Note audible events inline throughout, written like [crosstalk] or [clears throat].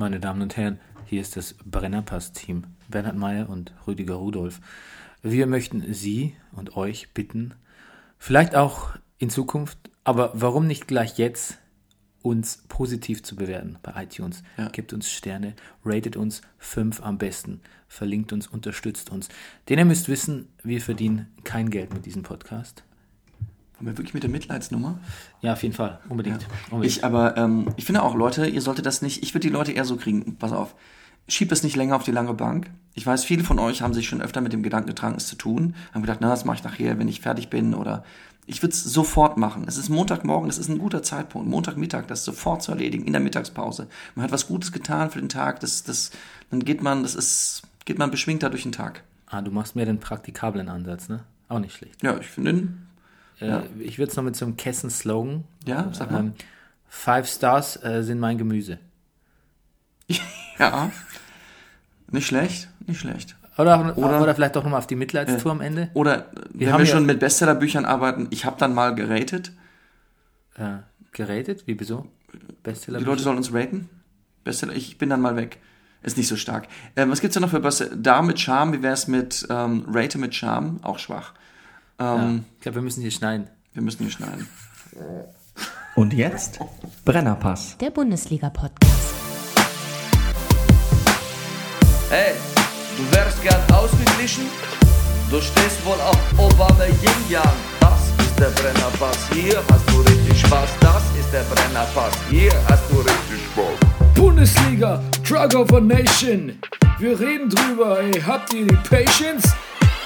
Meine Damen und Herren, hier ist das Brennerpass-Team. Bernhard Meyer und Rüdiger Rudolf. Wir möchten Sie und euch bitten, vielleicht auch in Zukunft, aber warum nicht gleich jetzt, uns positiv zu bewerten bei iTunes. Ja. Gebt uns Sterne, ratet uns fünf am besten, verlinkt uns, unterstützt uns. Denn ihr müsst wissen, wir verdienen kein Geld mit diesem Podcast. Haben wir wirklich mit der Mitleidsnummer? Ja, auf jeden Fall, unbedingt. unbedingt. Ich aber, ähm, ich finde auch, Leute, ihr solltet das nicht, ich würde die Leute eher so kriegen, pass auf, schiebt es nicht länger auf die lange Bank. Ich weiß, viele von euch haben sich schon öfter mit dem Gedanken getragen, es zu tun, haben gedacht, na, das mache ich nachher, wenn ich fertig bin oder ich würde es sofort machen. Es ist Montagmorgen, das ist ein guter Zeitpunkt, Montagmittag, das sofort zu erledigen, in der Mittagspause. Man hat was Gutes getan für den Tag, das, das, dann geht man, das ist, geht man beschwingter durch den Tag. ah, du machst mehr den praktikablen Ansatz, ne? Auch nicht schlecht. Ja, ich finde, Äh, Ich würde es noch mit so einem Kessen-Slogan. Ja, sag mal. Ähm, Five Stars äh, sind mein Gemüse. [laughs] ja, nicht schlecht, nicht schlecht. Oder, Oder- oder, vielleicht doch nochmal auf die Mitleidstour am Ende. Oder, wenn haben wir schon mit Bestsellerbüchern arbeiten, ich habe dann mal geratet, Äh, geratet? Wie wieso? Bestseller. Die Leute sollen uns raten. Bestseller, ich bin dann mal weg. Ist nicht so stark. Ähm, was gibt's denn noch für Bestseller? Da mit Charme, wie wär's mit ähm, Rate mit Charme? Auch schwach. Ja. Ähm, Ich glaube, wir müssen hier schneiden. Wir müssen hier schneiden. Und jetzt Brennerpass. Der Bundesliga-Podcast. Hey, du wärst gern ausgeglichen? Du stehst wohl auf Obama Yin Yang. Das ist der Brennerpass. Hier hast du richtig Spaß. Das ist der Brennerpass. Hier hast du richtig Spaß. Bundesliga, Drug of a Nation. Wir reden drüber, ey, habt ihr die Patience?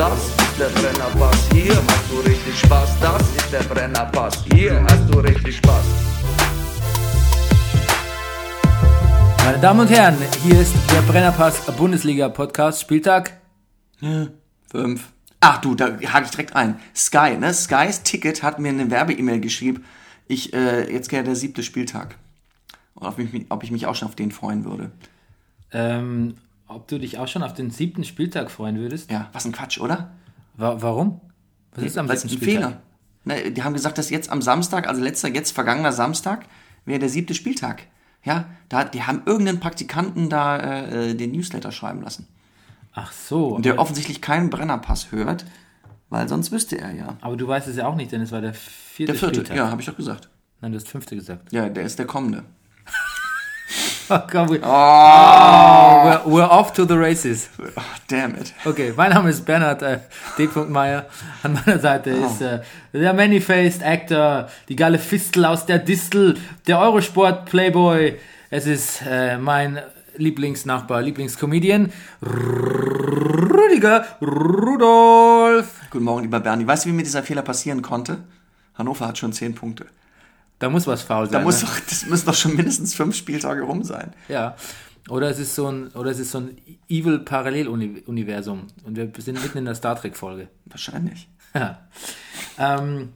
Das ist der Brennerpass, hier hast du richtig Spaß. Das ist der Brennerpass, hier hast du richtig Spaß. Meine Damen und Herren, hier ist der Brennerpass Bundesliga Podcast Spieltag. Fünf. Ach du, da hake ich direkt ein. Sky, ne? Skys Ticket hat mir eine Werbe-E-Mail geschrieben. Ich, äh, jetzt wäre der siebte Spieltag. Und ob ich, mich, ob ich mich auch schon auf den freuen würde. Ähm, ob du dich auch schon auf den siebten Spieltag freuen würdest? Ja, was ein Quatsch, oder? Wa warum? Was ist am Weil siebten ein Spieltag? Fehler. Ne, die haben gesagt, dass jetzt am Samstag, also letzter, jetzt vergangener Samstag, wäre der siebte Spieltag. Ja, da, die haben irgendeinen Praktikanten da äh, den Newsletter schreiben lassen. Ach so. Der aber, offensichtlich keinen Brennerpass hört, weil sonst wüsste er ja. aber du weißt es ja auch nicht, denn es war der vierte, Der vierte, Spieltag. ja, habe ich doch gesagt. Nein, du hast fünfte gesagt. Ja, der ist der kommende. Oh, komm, we- Ah. we're, we're off to the races. Oh, damn it. Okay, mein Name ist Bernhard äh, D. Meyer. An meiner Seite Oh. ist äh, der Many-Faced Actor, die geile Fistel aus der Distel, der Eurosport Playboy. Es ist äh, mein Lieblingsnachbar, Lieblingscomedian, Rüdiger Rudolf. Guten Morgen, lieber Bernie. Weißt du, wie mir dieser Fehler passieren konnte? Hannover hat schon zehn Punkte. Da muss was faul Da sein. muss ne? doch, das müssen doch schon mindestens fünf Spieltage rum sein. Ja. Oder es ist so ein, oder es ist so ein Evil Paralleluniversum. Und wir sind mitten in der Star Trek Folge. Wahrscheinlich. Ja. Ähm,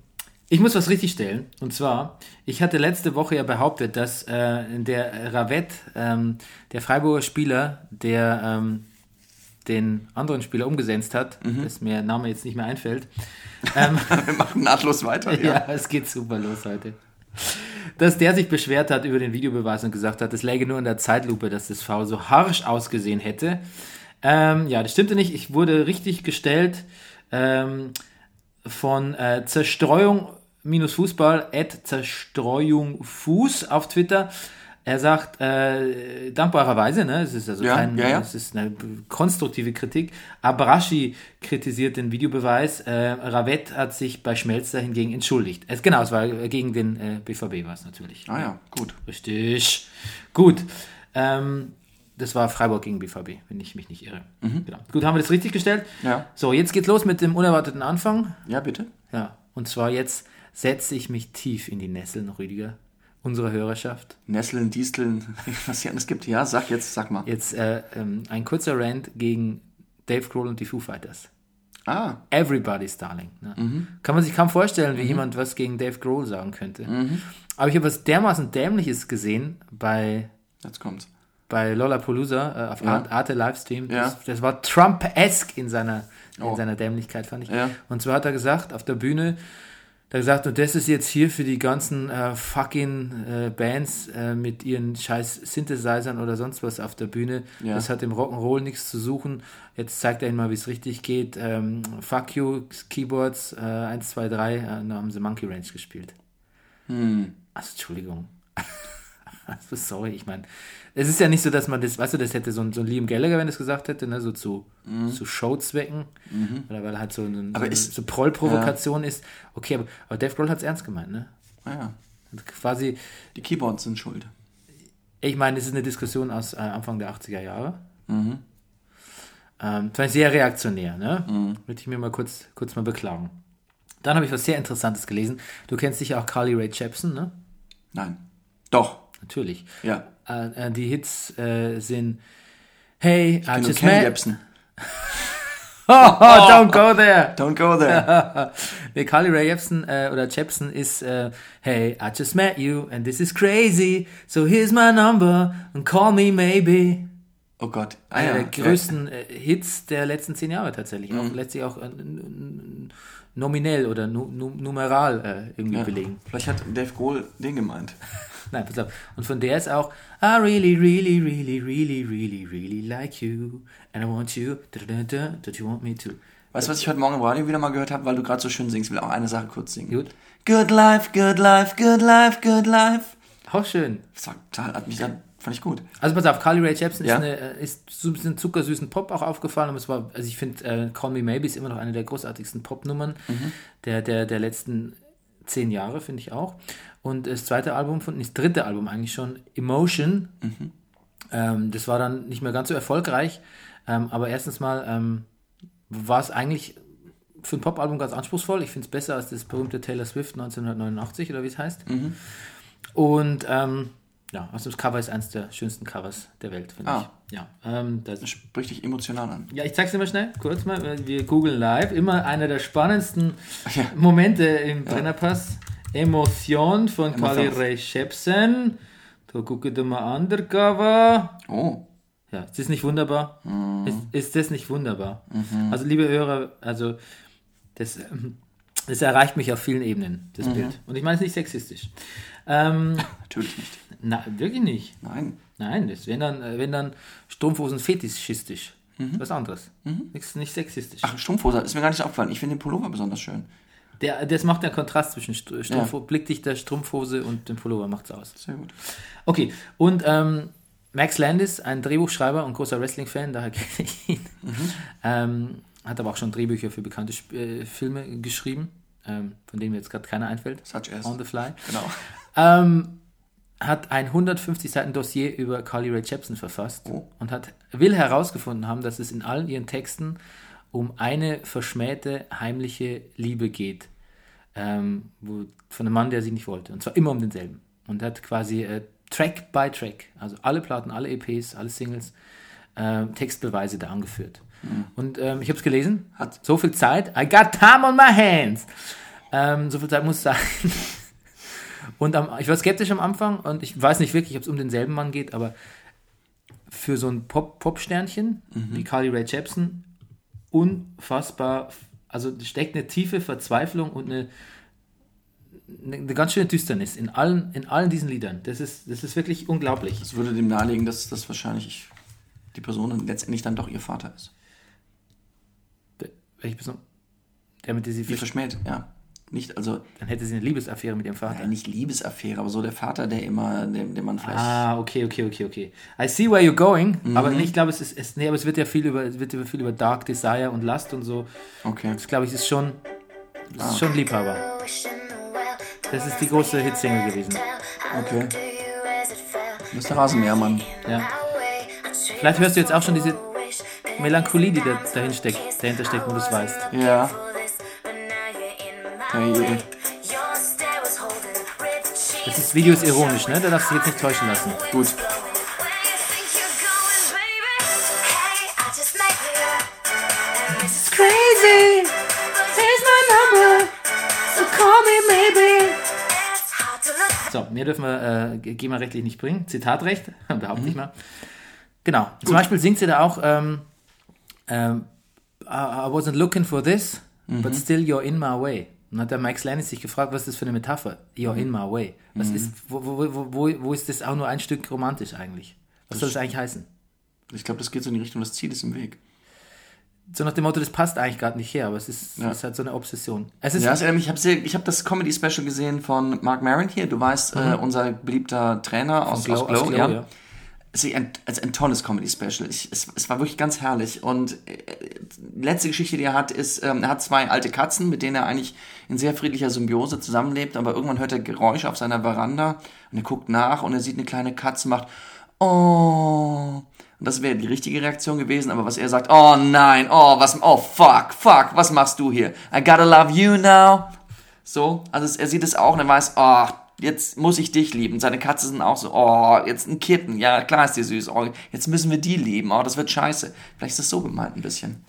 ich muss was richtigstellen. Und zwar, ich hatte letzte Woche ja behauptet, dass äh, der Ravet, ähm, der Freiburger Spieler, der ähm, den anderen Spieler umgesetzt hat, dass mir Name jetzt nicht mehr einfällt. Ähm, [laughs] Wir machen nahtlos weiter. [laughs] ja. Ja. es geht super los heute. Dass der sich beschwert hat über den Videobeweis und gesagt hat, es läge nur in der Zeitlupe, dass das Foul so harsch ausgesehen hätte. Ähm, ja, das stimmte nicht. Ich wurde richtig gestellt ähm, von äh, Zerstreuung minus Fußball at Zerstreuung Fuß auf Twitter. Er sagt, äh, dankbarerweise, ne, es ist also Ja, kein, ja, ja. es ist eine konstruktive Kritik. Abrashi kritisiert den Videobeweis. Äh, Ravet hat sich bei Schmelzer hingegen entschuldigt. Es, genau, es war gegen den äh, BVB war es natürlich. Ah ja, gut. Richtig. Gut. Ähm, das war Freiburg gegen BVB, wenn ich mich nicht irre. Genau. Gut, haben wir das richtig gestellt? Ja. So, jetzt geht's los mit dem unerwarteten Anfang. Ja, bitte. Ja, und zwar jetzt setze ich mich tief in die Nesseln, Rüdiger, unserer Hörerschaft. Nesseln, Disteln, [laughs] was hier alles gibt. Ja, sag jetzt, sag mal. Jetzt äh, ähm, ein kurzer Rant gegen Dave Grohl und die Foo Fighters. Ah, Everybody's Darling. Ne? Kann man sich kaum vorstellen, wie jemand was gegen Dave Grohl sagen könnte. Aber ich habe was dermaßen Dämliches gesehen bei, jetzt kommt's. bei Lollapalooza äh, auf Ja. Arte, Arte Livestream. Ja. Das, das war Trump-esque in seiner, in Oh. seiner Dämlichkeit, fand ich. Ja. Und zwar hat er gesagt, auf der Bühne, da gesagt, und das ist jetzt hier für die ganzen äh, fucking äh, Bands äh, mit ihren scheiß Synthesizern oder sonst was auf der Bühne. Ja. Das hat im Rock'n'Roll nichts zu suchen. Jetzt zeigt er ihnen mal, wie es richtig geht. Ähm, fuck you, Keyboards, äh, 1, 2, 3, äh, dann haben sie Monkey Range gespielt. Hm. Also, Entschuldigung. [laughs] also, sorry, ich meine, es ist ja nicht so, dass man das, weißt du, das hätte so ein, so ein Liam Gallagher, wenn das gesagt hätte, ne, so zu, zu Showzwecken, oder weil er halt so, ein, so, Mhm. Aber eine- ist- so Prollprovokation ist. Okay, aber, aber Dave Grohl hat es ernst gemeint, ne? Ah ja. Hat Quasi, Die Keyboards sind schuld. ich meine, das ist eine Diskussion aus äh, Anfang der 80er Jahre. Mhm. Ähm, das war sehr reaktionär, ne? Würde ich mir mal kurz, kurz mal beklagen. Dann habe ich was sehr Interessantes gelesen. Du kennst sicher auch Carly Rae Jepsen, ne? Nein. Doch. Natürlich. Ja. Äh, äh, die Hits äh, sind Hey, I Ich kenn just Ken met... Jebsen. [laughs] Oh, don't go there! [laughs] Don't go there. [laughs] Nee, Carly Rae Jepsen äh, oder Jepsen ist äh, Hey, I just met you and this is crazy, so here's my number and call me maybe. Oh Gott. Ah, Einer ja. der größten äh, Hits der letzten zehn Jahre tatsächlich. Auch letztlich auch nominell oder nu, numeral äh, irgendwie Ja. belegen. Vielleicht hat Dave Grohl den gemeint. Nein, pass auf. Und von der ist auch I really, really, really, really, really, really like you and I want you. Da, da, da, da, don't you want me to? Weißt du, was ich heute Morgen im Radio wieder mal gehört habe, weil du gerade so schön singst? Will auch eine Sache kurz singen. Gut. Good life, good life, good life, good life. Auch schön. Das war total, hat mich dann, fand ich gut. Also pass auf, Carly Rae Jepsen Ja. ist, eine, äh, ist so ein bisschen zuckersüßen Pop auch aufgefallen. Und es war, also ich finde, äh, Call Me Maybe ist immer noch eine der großartigsten Popnummern Mhm. der, der, der letzten zehn Jahre, finde ich auch. Und das zweite Album, von, das dritte Album eigentlich schon, Emotion, Mhm. ähm, das war dann nicht mehr ganz so erfolgreich. Ähm, aber erstens mal ähm, war es eigentlich für ein Popalbum ganz anspruchsvoll. Ich finde es besser als das berühmte Taylor Swift 1989 oder wie es heißt. Und ähm, ja, also das Cover ist eines der schönsten Covers der Welt, finde Ah. ich. Ja, ähm, das Das spricht dich emotional an. ja, ich zeig's dir mal schnell, kurz mal. Wir googeln live. Immer einer der spannendsten Ja. Momente im Brennerpass. Emotion von. Carly Rae Jepsen. Da gucke dir mal Undercover. Oh. Ja, ist das nicht wunderbar? Mhm. Ist, ist das nicht wunderbar? Also, liebe Hörer, also, das, ähm, das erreicht mich auf vielen Ebenen, das Mhm. Bild. Und ich meine es nicht sexistisch. Ähm, [laughs] Natürlich nicht. Na, wirklich nicht. Nein. Nein, das wenn dann, äh, wenn dann Strumpfhosen fetischistisch. Was anderes. Nichts, nicht sexistisch. Mhm. Ach, Strumpfhose, ist mir gar nicht aufgefallen. Ich finde den Pullover besonders schön. Der, das macht den Kontrast zwischen Str- Strumpf, blickdichter Strumpfhose und dem Pullover macht's aus. Sehr gut. Okay, und ähm, Max Landis, ein Drehbuchschreiber und großer Wrestling-Fan, daher kenne ich ihn. Ähm, hat aber auch schon Drehbücher für bekannte äh, Filme geschrieben, ähm, von denen mir jetzt gerade keiner einfällt. Such as. On the fly. Genau. Ähm, hat ein 150 Seiten Dossier über Carly Rae Jepsen verfasst Oh. und hat, will herausgefunden haben, dass es in allen ihren Texten um eine verschmähte, heimliche Liebe geht. Ähm, wo, von einem Mann, der sie nicht wollte. Und zwar immer um denselben. Und hat quasi äh, Track by Track, also alle Platten, alle EPs, alle Singles, äh, Textbeweise da angeführt. Und ähm, ich habe es gelesen, Hat- so viel Zeit, I got time on my hands. Ähm, so viel Zeit muss sein. Und am, ich war skeptisch am Anfang und ich weiß nicht wirklich, ob es um denselben Mann geht, aber für so ein Pop- Pop-Sternchen wie Carly Rae Jepsen unfassbar, also steckt eine tiefe Verzweiflung und eine, eine, ganz schöne Düsternis in allen, in allen diesen Liedern. Das ist, das ist wirklich unglaublich. Das würde dem nahelegen, dass das wahrscheinlich die Person letztendlich dann doch ihr Vater ist. Welche Person? Der mit der sie Wie verschmäht, ja. Nicht, also Dann hätte sie eine Liebesaffäre mit ihrem Vater. ja, nicht Liebesaffäre, aber so der Vater, der immer, dem, dem man vielleicht. Ah, okay, okay, okay, okay. I see where you're going, Mhm. aber ich glaube, es ist, es, nee, aber es wird ja viel über, wird viel über Dark Desire und Lust und so. Okay. Das glaube ich ist schon, das Ah. ist schon Liebhaber. Das ist die große Hitsingle gewesen. Okay. Mr. Rasenmähermann. Ja. Vielleicht hörst du jetzt auch schon diese Melancholie, die da, dahin steckt, dahinter steckt, wo du es weißt. Ja. Hey. Das ist Video ist ironisch, ne? Da darfst du dich jetzt nicht täuschen lassen. Gut. Crazy, here's my number, so call me maybe. So, mehr dürfen wir äh, GEMA-rechtlich nicht bringen. Zitatrecht, [laughs] behaupte ich mal. Genau. Zum Beispiel singt sie da auch, ähm, ähm, I, I wasn't looking for this, but still you're in my way. Und hat der Mike Slaney sich gefragt, was ist das für eine Metapher? You're in my way. Was ist, wo, wo, wo, wo, wo ist das auch nur ein Stück romantisch eigentlich? Was soll das eigentlich heißen? Ich glaube, das geht so in die Richtung, das Ziel ist im Weg. So nach dem Motto, das passt eigentlich gerade nicht her, aber es ist, Ja. es ist halt so eine Obsession. Es ist, Ja, mich, ich habe hab das Comedy-Special gesehen von Mark Maron hier. Du weißt, äh, unser beliebter Trainer aus Mhm. Glow- aus Glow, aus Glow, ja. ja. Es ist ein, also ein tolles Comedy-Special. Es, es war wirklich ganz herrlich. Und äh, die letzte Geschichte, die er hat, ist, ähm, er hat zwei alte Katzen, mit denen er eigentlich in sehr friedlicher Symbiose zusammenlebt. Aber irgendwann hört er Geräusche auf seiner Veranda und er guckt nach und er sieht eine kleine Katze, macht Oh. Und das wäre die richtige Reaktion gewesen, aber was er sagt, oh nein, oh, was, oh fuck, fuck, was machst du hier? I gotta love you now. So, also er sieht es auch und er weiß, oh, jetzt muss ich dich lieben. Seine Katzen sind auch so, oh, jetzt ein Kitten, ja, klar ist die süß, oh, jetzt müssen wir die lieben, oh, das wird scheiße. Vielleicht ist das so gemeint ein bisschen.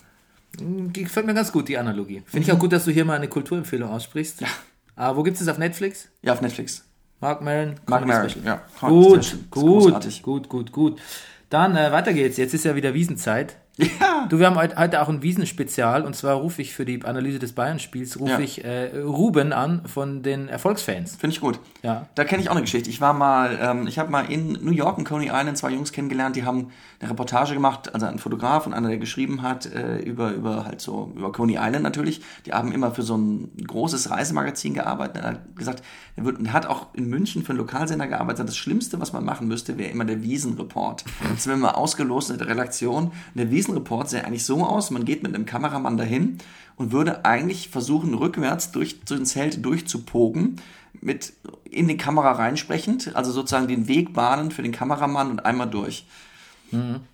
Gefällt mir ganz gut, die Analogie. Finde ich auch gut, dass du hier mal eine Kulturempfehlung aussprichst. Ja. Aber wo gibt es das auf Netflix? Ja, auf Netflix. Mark Maron. Mark Maron, Special. ja. Gut, gut, gut, gut, gut. Dann äh, weiter geht's. Jetzt ist ja wieder Wiesenzeit. Ja. Du, wir haben heute, heute auch ein Wiesenspezial und zwar rufe ich für die Analyse des Bayern-Spiels rufe Ja. ich äh, Ruben an von den Erfolgsfans. Finde ich gut. Ja. Da kenne ich auch eine Geschichte. Ich war mal, ähm, ich habe mal in New York, in Coney Island, zwei Jungs kennengelernt, die haben eine Reportage gemacht, also ein Fotograf und einer, der geschrieben hat, äh, über, über halt so, über Coney Island natürlich. Die haben immer für so ein großes Reisemagazin gearbeitet. Er hat gesagt, er, wird, er hat auch in München für einen Lokalsender gearbeitet. Das Schlimmste, was man machen müsste, wäre immer der Wiesenreport. Das sind wir ausgelost in der Redaktion. Der Wiesenreport sähe eigentlich so aus, man geht mit einem Kameramann dahin und würde eigentlich versuchen, rückwärts durch so ein Zelt durchzupogen, mit in die Kamera reinsprechend, also sozusagen den Weg bahnen für den Kameramann und einmal durch.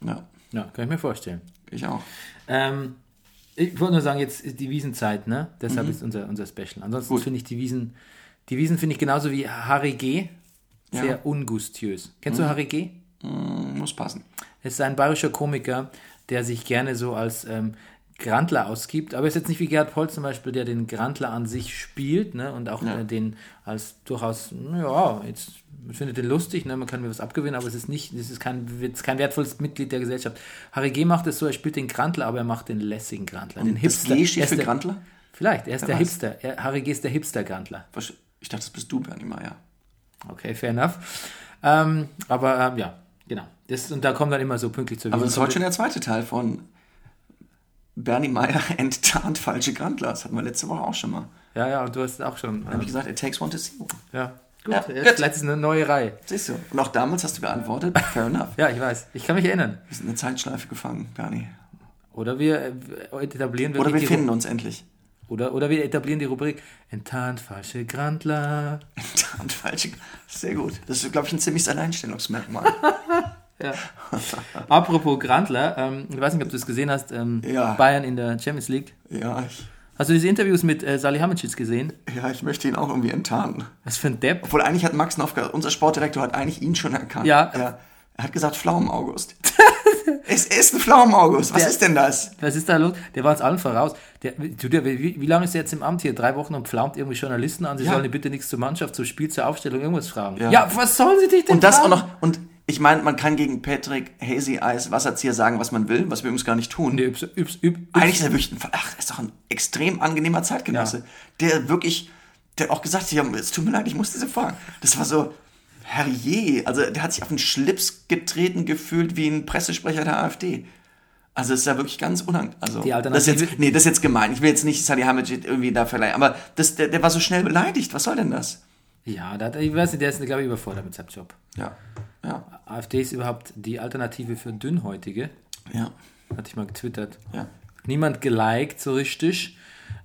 Ja, Ja, kann ich mir vorstellen. ich auch. Ähm, ich wollte nur sagen, jetzt ist die Wiesenzeit, ne? Deshalb ist unser, unser Special. Ansonsten Mhm. Finde ich die Wiesen, die Wiesen finde ich genauso wie Harry G. Sehr Ja. Mhm. ungustiös. Kennst du Harry G? Mm, Muss passen. Es ist ein bayerischer Komiker, der sich gerne so als ähm, Grantler ausgibt, aber ist jetzt nicht wie Gerhard Poll zum Beispiel, der den Grantler an sich spielt ne, und auch Ja. äh, den als durchaus, ja, jetzt man findet den lustig, ne, man kann mir was abgewinnen, aber es ist nicht, es ist kein, es kein wertvolles Mitglied der Gesellschaft. Harry G. macht es so, er spielt den Grantler, aber er macht den lässigen Grantler, den Das Hipster. G Er steht ist für der- Grantler? Vielleicht, er ist der weiß. Hipster. Er, Harry G. ist der Hipster-Grantler. Was- Ich dachte, das bist du, Bernie Meyer. Okay, fair enough. Ähm, aber ähm, ja, genau. Das, und da kommt dann immer so pünktlich zur Aber das ist heute schon der zweite Teil von Bernie Meyer [laughs] enttarnt falsche Grantler. Das hatten wir letzte Woche auch schon mal. Ja, ja, und du hast auch schon. Habe ich Ähm, gesagt, it takes one to see one. ja, gut. Ja, jetzt, gut. Vielleicht ist es eine neue Reihe. Siehst du? Und auch damals hast du geantwortet, [laughs] fair enough. Ja, ich weiß. Ich kann mich erinnern. Wir sind in eine Zeitschleife gefangen, Bernie. Oder wir äh, etablieren Oder wir finden uns endlich. Oder, oder wir etablieren die Rubrik Enttarnt falsche Grantler. [laughs] Enttarnt falsche Sehr gut. Das ist, glaube ich, ein ziemliches Alleinstellungsmerkmal. Ja. [laughs] Apropos Grantler, ähm, ich weiß nicht, ob du es gesehen hast, ähm, Ja. Bayern in der Champions League. ja, ich, Hast du diese Interviews mit äh, Salihamidzic gesehen? ja, ich möchte ihn auch irgendwie enttarnen. Was für ein Depp. Obwohl eigentlich hat Max Nowka, unser Sportdirektor, hat eigentlich ihn schon erkannt. Ja. Er, er hat gesagt, Pflaumen-August. [laughs] es ist ein Pflaumen-August. Was Der- ist denn das? Was ist da los? Der war uns allen voraus. Der, der, wie, wie lange ist er jetzt im Amt hier? Drei Wochen und pflaumt irgendwie Journalisten an, sie Ja. sollen bitte nichts zur Mannschaft, zum Spiel, zur Aufstellung, irgendwas fragen. Ja. Ja, was sollen sie dich denn Und das auch fragen? noch, und ich meine, man kann gegen Patrick Hazy Eis Wasserzieher sagen, was man will, was wir übrigens gar nicht tun. Nee, übs, übs, übs, Eigentlich ist er wirklich, ein, ach, ist doch ein extrem angenehmer Zeitgenosse, Ja. der wirklich, der auch gesagt hat, es tut mir leid, ich muss diese fragen. Das war so, herrje, also der hat sich auf den Schlips getreten gefühlt wie ein Pressesprecher der AfD. Also es ist ja wirklich ganz unangenehm. Also, Die das ist Alternative- jetzt, nee, das ist jetzt gemein. Ich will jetzt nicht Salihamidzic irgendwie da verleihen. Aber das, der, der war so schnell beleidigt. Was soll denn das? Ja, hat, ich weiß nicht, der ist, glaube ich, überfordert mit seinem Job. Ja. Ja. AfD ist überhaupt die Alternative für Dünnhäutige. Ja. Hatte ich mal getwittert. Ja. Niemand geliked so richtig.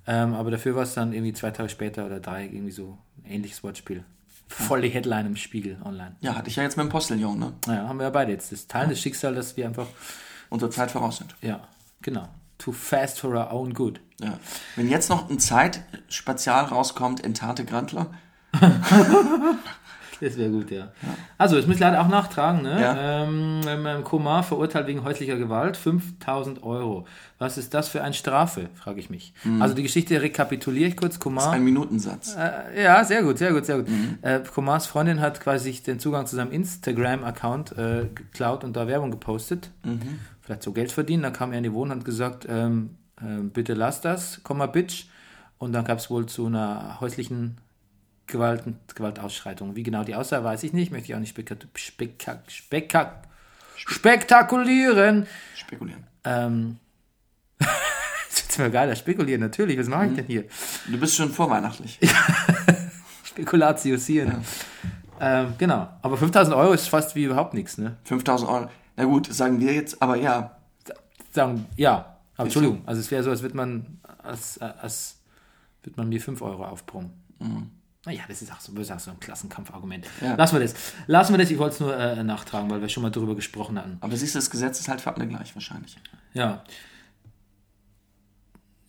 Ähm, aber dafür war es dann irgendwie zwei Tage später oder drei irgendwie so ein ähnliches Wortspiel. Voll die Headline im Spiegel online. Ja, hatte ich ja jetzt mit dem Postillon, ne? Naja, haben wir ja beide jetzt. Das Teil des Schicksals, dass wir einfach, Unserer Zeit voraus sind. ja, genau. Too fast for our own good. Ja. Wenn jetzt noch ein Zeitspezial rauskommt, Entate Grantler. [laughs] Das wäre gut, ja. Also, das muss ich leider auch nachtragen, ne? Ja. Ähm, Komar verurteilt wegen häuslicher Gewalt, 5000 Euro. Was ist das für eine Strafe, frage ich mich. Also, die Geschichte rekapituliere ich kurz. Komar. Ein Minutensatz. Äh, ja, sehr gut, sehr gut, sehr gut. Äh, Komars Freundin hat quasi den Zugang zu seinem Instagram-Account äh, geklaut und da Werbung gepostet. Vielleicht so Geld verdienen. Dann kam er in die Wohnung und hat gesagt, ähm, äh, bitte lass das, komm mal, Bitch. Und dann gab es wohl zu einer häuslichen Gewalt, Gewaltausschreitung. Wie genau die aussah, weiß ich nicht. Möchte ich auch nicht spekak spekak spekak spektakulieren. Spekulieren. Ähm, [laughs] das ist mir geiler, spekulieren, natürlich. Was mache ich denn hier? Du bist schon vorweihnachtlich. [laughs] Spekulatius hier. Ähm, genau. Aber 5000 Euro ist fast wie überhaupt nichts, ne? 5000 Euro. Na gut, sagen wir jetzt, aber ja. Sagen, ja. Aber Entschuldigung. Also es wäre so, als würde man, als, als würde man mir 5 Euro aufbrummen. Naja, das ist auch so, ist auch so ein Klassenkampfargument. Ja. Lassen wir das. Lassen wir das. Ich wollte es nur äh, nachtragen, weil wir schon mal darüber gesprochen hatten. Aber siehst du, das Gesetz ist halt für alle gleich wahrscheinlich. Ja.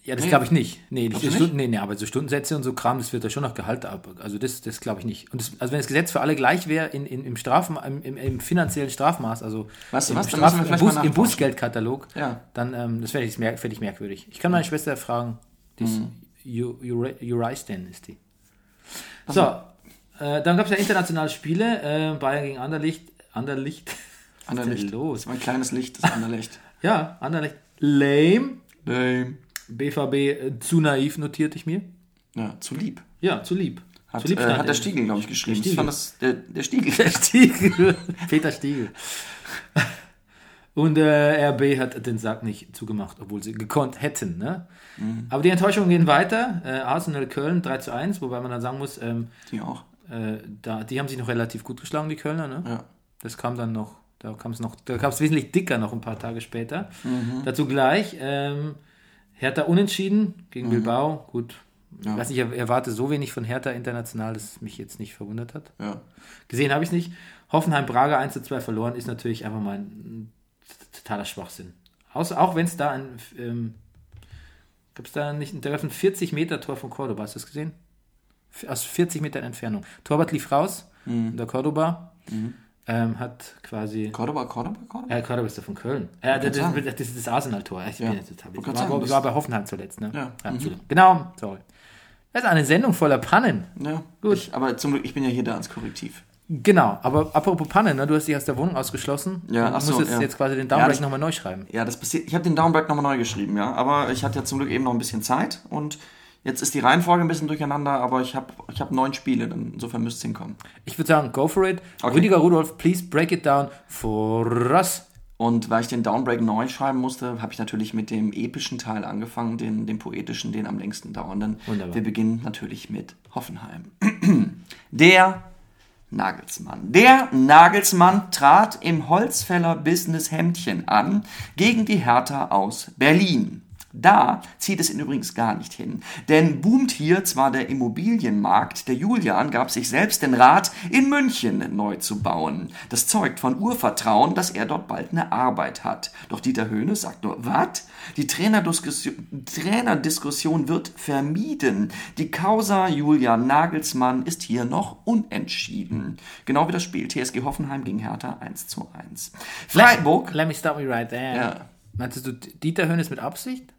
Ja, das Nee. glaube ich nicht. Nee, die Stunden, nee, nee, aber so Stundensätze und so Kram, das wird da schon nach Gehalt ab. Also das, das glaube ich nicht. Und das, also wenn das Gesetz für alle gleich wäre in, in, im, Straf, im, im, im finanziellen Strafmaß, also Weißt du im, was? Wir im, Bus, im. Bußgeldkatalog, Ja. dann ähm, das wäre ich, merk, ich merkwürdig. Ich kann meine Schwester fragen, die ist Mhm. Ju- Jura- Juraistin ist die. So, äh, dann gab es ja internationale Spiele, äh, Bayern gegen Anderlicht. Anderlicht. [laughs] Anderlicht. los? Das war ein kleines Licht, das Anderlicht. [laughs] Ja, Anderlicht. Lame. Lame. BVB äh, zu naiv notierte ich mir. Ja, zu lieb. Ja, zu lieb. Hat, zu lieb äh, hat der Stiegel, glaube ich, geschrieben. Stiegel. Ich fand das, der, der Stiegel. [laughs] Der Stiegel. Peter Stiegel. Und äh, RB hat den Sack nicht zugemacht, obwohl sie gekonnt hätten. Ne? Mhm. Aber die Enttäuschungen gehen weiter. Äh, Arsenal Köln 3 zu 1, wobei man dann sagen muss, ähm, Die auch. äh, da, die haben sich noch relativ gut geschlagen, die Kölner. Ne? Ja. Das kam dann noch, da kam es noch, da kam es wesentlich dicker noch ein paar Tage später. Mhm. Dazu gleich, ähm, Hertha unentschieden gegen Bilbao. Gut, Mhm. Ja. ich weiß nicht, ich erwarte so wenig von Hertha international, dass es mich jetzt nicht verwundert hat. Ja. Gesehen habe ich es nicht. Hoffenheim Braga 1 zu 2 verloren, ist natürlich einfach mal ein totaler Schwachsinn. Aus, auch wenn es da ein, ähm, gab es da nicht, da gab es ein 40 Meter Tor von Cordoba, hast du das gesehen? Aus 40 Metern Entfernung. Torwart lief raus, Mhm. der Cordoba ähm, hat quasi. Cordoba, Cordoba, Cordoba? Ja, Cordoba ist doch von Köln. Ja, das, das, das ist das Arsenal-Tor. Ich, Ja. bin jetzt total, ich, war, sagen, war bei Hoffenheim zuletzt. Ne? Ja. Mhm. Entschuldigung. Genau, sorry. Das ist eine Sendung voller Pannen. Ja. Gut. Ich, aber zum Glück, ich bin ja hier da als Korrektiv. Genau, aber apropos Panne, ne? du hast dich aus der Wohnung ausgeschlossen. Ja, und ach so, musst jetzt, ja. jetzt quasi den Ja, Downbreak das- nochmal neu schreiben. Ja, das passiert. Ich habe den Downbreak nochmal neu geschrieben, ja. Aber ich hatte ja zum Glück eben noch ein bisschen Zeit und jetzt ist die Reihenfolge ein bisschen durcheinander, aber ich habe ich hab neun Spiele, dann insofern müsste es hinkommen. Ich würde sagen, go for it. Okay. Rüdiger Rudolf, please break it down for us. Und weil ich den Downbreak neu schreiben musste, habe ich natürlich mit dem epischen Teil angefangen, den, den poetischen, den am längsten dauernden. Wunderbar. Wir beginnen natürlich mit Hoffenheim. [clears throat] Der Nagelsmann. Der Nagelsmann trat im Holzfäller Business Hemdchen an gegen die Hertha aus Berlin. Da zieht es ihn übrigens gar nicht hin. Denn boomt hier zwar der Immobilienmarkt, der Julian gab sich selbst den Rat, in München neu zu bauen. Das zeugt von Urvertrauen, dass er dort bald eine Arbeit hat. Doch Dieter Höhne sagt nur, was? Die Trainerdiskussion, Trainerdiskussion wird vermieden. Die Causa Julian Nagelsmann ist hier noch unentschieden. Genau wie das Spiel TSG Hoffenheim gegen Hertha 1 zu 1. Freiburg. Let me stop me right there. Ja. Meintest du Dieter Hönes mit Absicht?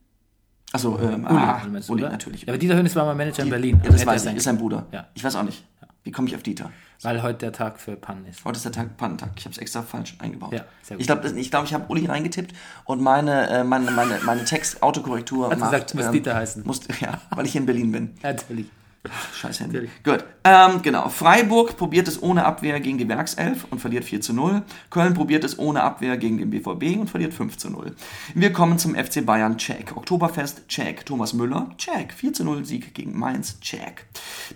Also, ähm, Uli, ah, meinst Uli natürlich. Ja, aber Dieter Hönes war mal Manager in Berlin. Ja, das er weiß ich, ist sein Bruder. Ja. Ich weiß auch nicht. Wie komme ich auf Dieter? Weil heute der Tag für Pannen ist. Heute ist der Tag Pannentag. Ich habe es extra falsch eingebaut. Ja, sehr gut. Ich glaube, ich, glaub, ich habe Uli reingetippt und meine, äh, meine, meine, meine Text-Autokorrektur Hat macht... gesagt, muss Dieter heißen. Muss, [laughs] ja, weil ich hier in Berlin bin. Natürlich. Scheiß Handy. Gut. Ähm, genau. Freiburg probiert es ohne Abwehr gegen die Werkself und verliert 4 zu 0. Köln probiert es ohne Abwehr gegen den BVB und verliert 5 zu 0. Wir kommen zum FC Bayern. Check. Oktoberfest. Check. Thomas Müller. Check. 4 zu 0 Sieg gegen Mainz. Check.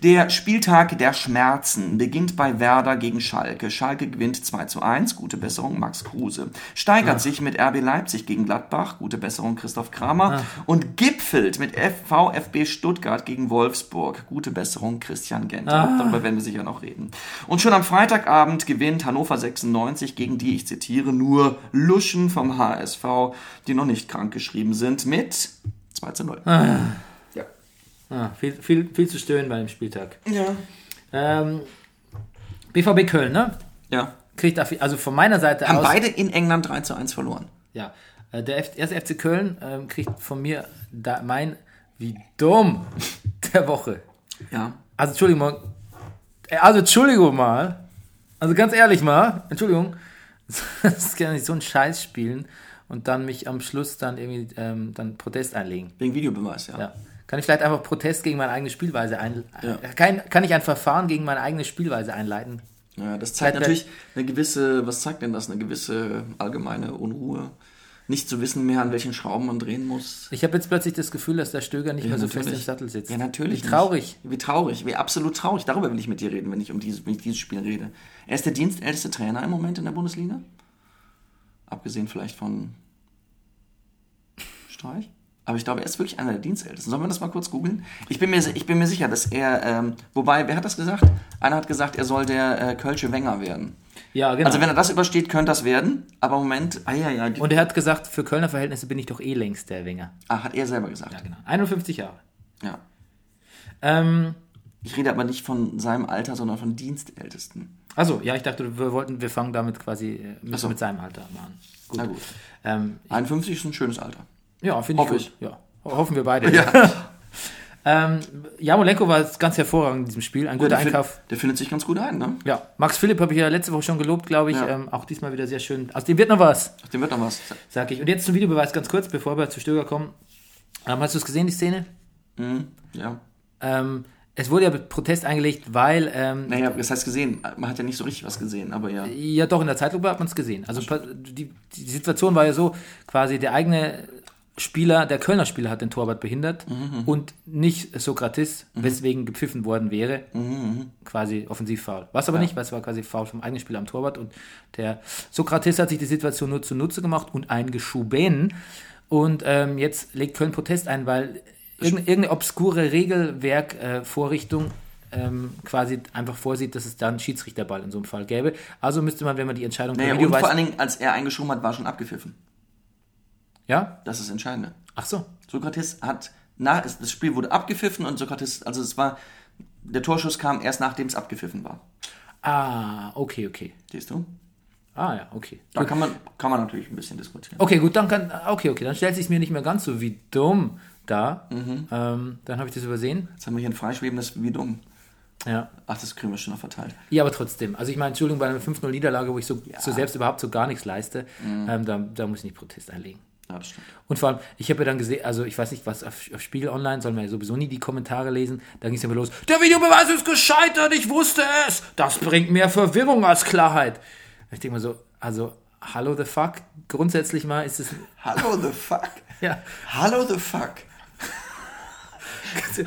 Der Spieltag der Schmerzen beginnt bei Werder gegen Schalke. Schalke gewinnt 2 zu 1. Gute Besserung Max Kruse. Steigert sich mit RB Leipzig gegen Gladbach. Gute Besserung Christoph Kramer. Und gipfelt mit VfB Stuttgart gegen Wolfsburg. Gute Besserung Christian Genter. Darüber werden wir sicher noch reden. Und schon am Freitagabend gewinnt Hannover 96 gegen die, ich zitiere, nur Luschen vom HSV, die noch nicht krank geschrieben sind, mit 2 zu 0. Ja. Ah, viel, viel, viel zu stören bei dem Spieltag. Ja. Ähm, BVB Köln, ne? Ja. Kriegt also von meiner Seite Haben aus. beide in England 3 zu 1 verloren. Ja. Äh, Der F erste FC Köln ähm, kriegt von mir da mein wie dumm der Woche. Ja. Also Entschuldigung mal. Also Entschuldigung mal. Also ganz ehrlich mal, Entschuldigung. [laughs] Das kann nicht so einen Scheiß spielen und dann mich am Schluss dann irgendwie ähm, dann Protest einlegen. Wegen Videobeweis, ja. Ja. Kann ich vielleicht einfach Protest gegen meine eigene Spielweise ein Ja. kann, kann ich ein Verfahren gegen meine eigene Spielweise einleiten? Ja, das zeigt Vielleicht- natürlich eine gewisse, was zeigt denn das? Eine gewisse allgemeine Unruhe. Nicht zu wissen mehr, an welchen Schrauben man drehen muss. Ich habe jetzt plötzlich das Gefühl, dass der Stöger nicht mehr so fest im Sattel sitzt. Ja, natürlich. Wie traurig. Nicht. Wie traurig. Wie absolut traurig. Darüber will ich mit dir reden, wenn ich um dieses, wenn ich dieses Spiel rede. Er ist der dienstälteste Trainer im Moment in der Bundesliga. Abgesehen vielleicht von Streich. Aber ich glaube, er ist wirklich einer der Dienstältesten. Sollen wir das mal kurz googeln? Ich bin mir, ich bin mir sicher, dass er, ähm, wobei, wer hat das gesagt? Einer hat gesagt, er soll der äh, Kölsche Wenger werden. Ja, genau. Also wenn er das übersteht, könnte das werden. Aber im Moment, ah ja, ja. und er hat gesagt, für Kölner Verhältnisse bin ich doch eh längst der Wenger. ah, hat er selber gesagt. Ja, genau. 51 Jahre. Ja. Ähm, Ich rede aber nicht von seinem Alter, sondern von Dienstältesten. also, ja, ich dachte, wir wollten, wir fangen damit quasi äh, mit, so. mit seinem Alter mal an. Gut. Na gut. Ähm, 51 ist ein schönes Alter. ja, finde ich Hoffe gut. ich. Ja. Ho- Hoffen wir beide. Ja. [laughs] Ähm, Jamolenko war ganz hervorragend in diesem Spiel. Ein guter der, Einkauf. der findet sich ganz gut ein, ne? Ja, Max Philipp habe ich ja letzte Woche schon gelobt, glaube ich. Ja. Ähm, auch diesmal wieder sehr schön. Aus dem wird noch was, Aus dem wird noch was. sag ich. Und jetzt zum Videobeweis ganz kurz, bevor wir zu Stöger kommen. Ähm, hast du es gesehen, die Szene? Mhm. Ja. Ähm, es wurde ja Protest eingelegt, weil ähm, Naja, das heißt gesehen. Man hat ja nicht so richtig was gesehen, aber ja. Ja, doch, in der Zeitlupe hat man es gesehen. Also die, die Situation war ja so, quasi der eigene Spieler, der Kölner Spieler hat den Torwart behindert und nicht Sokrates, weswegen gepfiffen worden wäre, quasi Offensivfoul. Was aber nicht, weil es war quasi Foul vom eigenen Spieler am Torwart und der Sokrates hat sich die Situation nur zunutze gemacht und eingeschuben und ähm, jetzt legt Köln Protest ein, weil irgendeine, irgendeine obskure Regelwerk-Vorrichtung ähm, quasi einfach vorsieht, dass es dann Schiedsrichterball in so einem Fall gäbe. Also müsste man, wenn man die Entscheidung Naja, und weiß- vor allen Dingen, als er eingeschoben hat, war schon abgepfiffen. Ja? Das ist das Entscheidende. Ach so. Sokrates hat nach, das Spiel wurde abgepfiffen und Sokrates, also es war, der Torschuss kam erst nachdem es abgepfiffen war. Ah, okay, okay. Siehst du? Ah ja, okay. Da kann man, kann man natürlich ein bisschen diskutieren. Okay, gut, dann kann. Okay, okay, dann stellt sich mir nicht mehr ganz so wie dumm da. Mhm. Ähm, dann habe ich das übersehen. Jetzt haben wir hier ein freischwebendes wie dumm. Ja. Ach, das kriegen wir schon noch verteilt. Ja, aber trotzdem. Also ich meine, Entschuldigung, bei einer 5-0-Niederlage, wo ich so, so selbst überhaupt so gar nichts leiste, Mhm. ähm, da, da muss ich nicht Protest einlegen. Ja, das stimmt. Und vor allem, ich habe ja dann gesehen, also ich weiß nicht, was auf, auf Spiegel Online, soll man ja sowieso nie die Kommentare lesen. Da ging es ja mal los. Der Videobeweis ist gescheitert, ich wusste es. Das bringt mehr Verwirrung als Klarheit. Ich denke mal so, also, hallo the fuck. Grundsätzlich mal ist es, [laughs] Hallo the fuck. ja, Hallo the fuck. [laughs]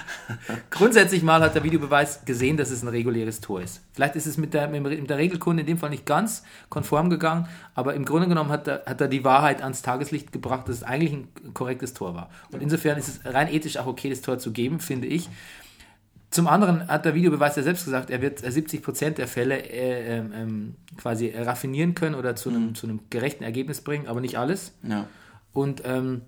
[laughs] grundsätzlich mal hat der Videobeweis gesehen, dass es ein reguläres Tor ist. Vielleicht ist es mit der, mit der Regelkunde in dem Fall nicht ganz konform gegangen, aber im Grunde genommen hat er, hat er die Wahrheit ans Tageslicht gebracht, dass es eigentlich ein korrektes Tor war. Und insofern ist es rein ethisch auch okay, das Tor zu geben, finde ich. Zum anderen hat der Videobeweis ja selbst gesagt, er wird 70% der Fälle äh, ähm, ähm, quasi raffinieren können oder zu einem, zu einem gerechten Ergebnis bringen, aber nicht alles. Ja. Und ähm,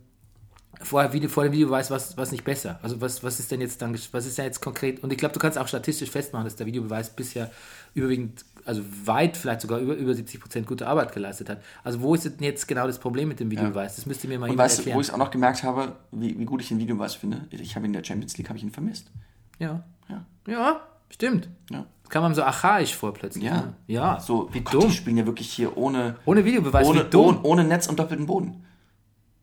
vorher, Video, vor dem Videobeweis war es nicht besser. Also was, was ist denn jetzt dann, was ist denn jetzt konkret? Und ich glaube, du kannst auch statistisch festmachen, dass der Videobeweis bisher überwiegend, also weit, vielleicht sogar über, über 70% gute Arbeit geleistet hat. Also wo ist denn jetzt genau das Problem mit dem Videobeweis? Das müsste mir mal Und jemand weißt erklären. wo ich es auch noch gemerkt habe, wie, wie gut ich den Videobeweis finde? Ich habe ihn in der Champions League, habe ich ihn vermisst. ja. Ja. ja, stimmt. Ja. Das kam einem so archaisch vor plötzlich. Ja. Ne? Ja, So, wie Gott, dumm. die spielen ja wirklich hier ohne, Ohne Videobeweis, ohne, ohne, ohne Netz und doppelten Boden.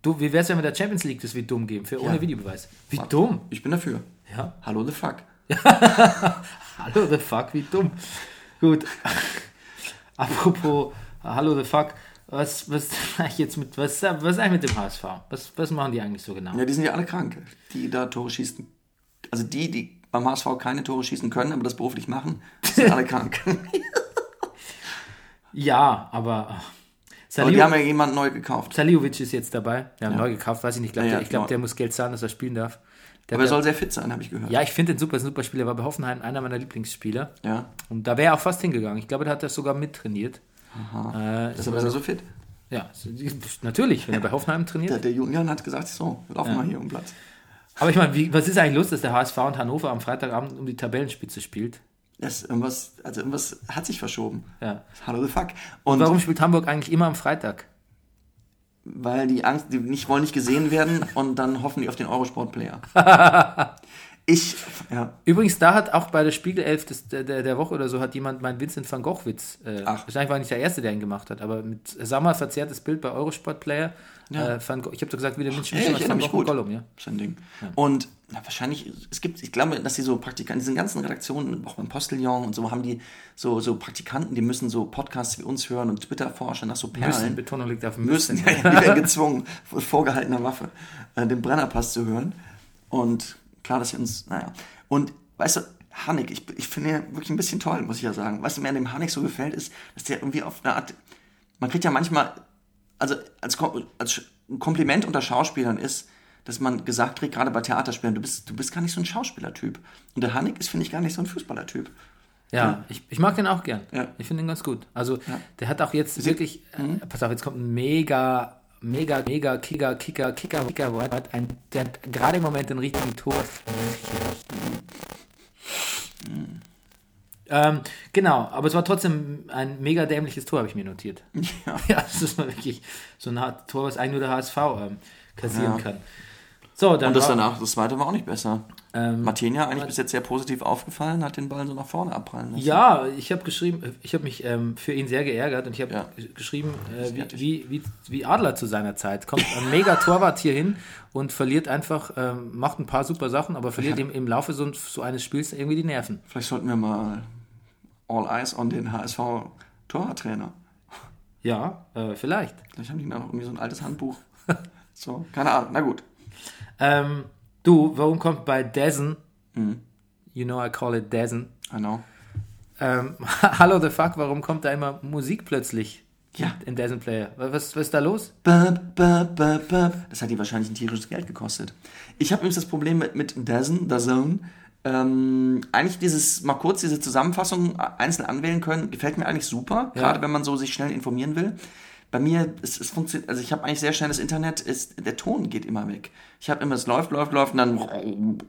Du, wie wär's, wenn wir der Champions League das wie dumm geben, für ohne Ja. Videobeweis? Wie dumm. Ich bin dafür. Ja. Hallo the fuck. [laughs] Hallo the fuck, wie dumm. Gut. [laughs] Apropos Hallo the fuck. Was, was, [laughs] jetzt mit, was, was ist eigentlich mit dem HSV? Was, was machen die eigentlich so genau? Ja, die sind ja alle krank, die da Tore schießen. Also die, die beim HSV keine Tore schießen können, aber das beruflich machen, sind alle krank. Ja, aber. ach. Aber die Salio, haben ja jemanden neu gekauft. Saliovic ist jetzt dabei. Haben Ja. neu gekauft, weiß ich nicht. Ich glaube, Ja, ja, der, ich glaub, neu. der muss Geld zahlen, dass er spielen darf. Der Aber er soll sehr fit sein, habe ich gehört. ja, ich finde den super, ein super Spieler. War bei Hoffenheim einer meiner Lieblingsspieler. Ja. Und da wäre er auch fast hingegangen. Ich glaube, da hat er sogar mittrainiert. Äh, Deshalb ist er so fit. ja, natürlich, wenn er bei [laughs] Hoffenheim trainiert. Der, der Julian hat gesagt, so, wir laufen mal hier um Platz. Aber ich meine, was ist eigentlich los, dass der HSV und Hannover am Freitagabend um die Tabellenspitze spielt? Das, irgendwas, also irgendwas hat sich verschoben. Ja. Hallo the fuck. Und Warum spielt Hamburg eigentlich immer am Freitag? weil die Angst, die nicht wollen nicht gesehen werden und dann hoffen die auf den Eurosport-Player. ich, ja, Übrigens, da hat auch bei der Spiegelelf des, der, der Woche oder so hat jemand meinen Vincent van Gogh-Witz. Äh, Ach. Wahrscheinlich war er nicht der Erste, der ihn gemacht hat, aber mit Sammer verzerrtes Bild bei Eurosport Player. Ja. Äh, van Gogh, ich habe doch gesagt, wie der Mensch Ja, ich erinnere mich gut. Gollum, ja. ist ein Ding. Und na, wahrscheinlich, es gibt, ich glaube, dass die so Praktikanten, diesen ganzen Redaktionen, auch beim Postillon und so, haben die so, so Praktikanten, die müssen so Podcasts wie uns hören und Twitter forschen nach so Müssen, Perlen. Betonung liegt auf müssen, Müssen. [laughs] ja, ja, die werden gezwungen, vor vorgehaltener Waffe, äh, den Brennerpass zu hören. Und klar, dass wir uns, naja. Und weißt du, Hanik, ich, ich finde ihn wirklich ein bisschen toll, muss ich ja sagen. Was mir an dem Hanik so gefällt, ist, dass der irgendwie auf eine Art, man kriegt ja manchmal, also als, als ein Kompliment unter Schauspielern ist, dass man gesagt kriegt, gerade bei Theaterspielern, du bist, du bist gar nicht so ein Schauspielertyp. Und der Hanik ist, finde ich, gar nicht so ein Fußballertyp. Ja, ich, ich mag den auch gern. Ja. Ich finde ihn ganz gut. Also, der hat auch jetzt wirklich, Mhm. äh, pass auf, jetzt kommt ein mega, mega, mega Kicker, Kicker, Kicker, Kicker, Wort. Hat ein, der hat gerade im Moment den richtigen Tor. Ähm, genau, aber es war trotzdem ein mega dämliches Tor, habe ich mir notiert. [laughs] Ja. Ja, das ist mal wirklich so ein Tor, was eigentlich nur der HSV ähm, kassieren Ja. kann. So, dann Und das danach, das zweite war auch nicht besser. Ähm, Martinia eigentlich bis jetzt sehr positiv aufgefallen, hat den Ball so nach vorne abprallen lassen. Ja, ich habe geschrieben, ich habe mich ähm, für ihn sehr geärgert und ich habe Ja. geschrieben, äh, wie, wie, wie, wie Adler zu seiner Zeit. Kommt ein mega Torwart hier hin und verliert einfach, ähm, macht ein paar super Sachen, aber verliert Ja. im, im Laufe so, so eines Spiels irgendwie die Nerven. Vielleicht sollten wir mal All Eyes on den HSV Torwarttrainer. Ja, äh, vielleicht. Vielleicht haben die noch irgendwie so ein altes Handbuch. [laughs] So, keine Ahnung, na gut. Ähm, du, warum kommt bei Dessen, Mhm. you know I call it Dessen, I know. ähm, [laughs] Hallo the fuck, warum kommt da immer Musik plötzlich Ja. in Dessen Player? Was, was ist da los? Das hat die wahrscheinlich ein tierisches Geld gekostet. Ich habe übrigens das Problem mit, mit Dazen, Dazone. Ähm, eigentlich dieses, mal kurz diese Zusammenfassung einzeln anwählen können, gefällt mir eigentlich super, Ja. gerade wenn man so sich schnell informieren will. Bei mir, es, es funktioniert, also ich habe eigentlich sehr schnelles Internet, ist, der Ton geht immer weg. Ich habe immer, es läuft, läuft, läuft und dann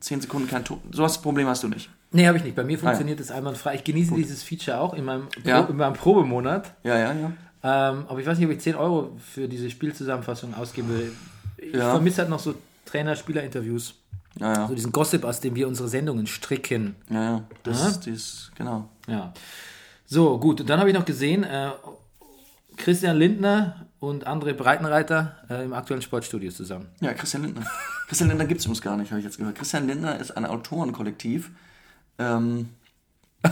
zehn Sekunden kein Ton. So was Problem hast du nicht. Nee, habe ich nicht. Bei mir funktioniert es einwandfrei. Ich genieße dieses Feature auch in meinem, Pro, Ja. in meinem Probemonat. Ja, ja, ja. Ähm, aber ich weiß nicht, ob ich 10 Euro für diese Spielzusammenfassung ausgeben will. Ich Ja. vermisse halt noch so Trainer-Spieler-Interviews. Ja, ja. So diesen Gossip, aus dem wir unsere Sendungen stricken. Ja, ja. Das Ja? ist, das, genau. Ja. So, gut. Und dann habe ich noch gesehen, äh, Christian Lindner und André Breitenreiter äh, im aktuellen Sportstudio zusammen. Ja, Christian Lindner. Christian Lindner gibt es uns gar nicht, habe ich jetzt gehört. Christian Lindner ist ein Autorenkollektiv ähm, [laughs]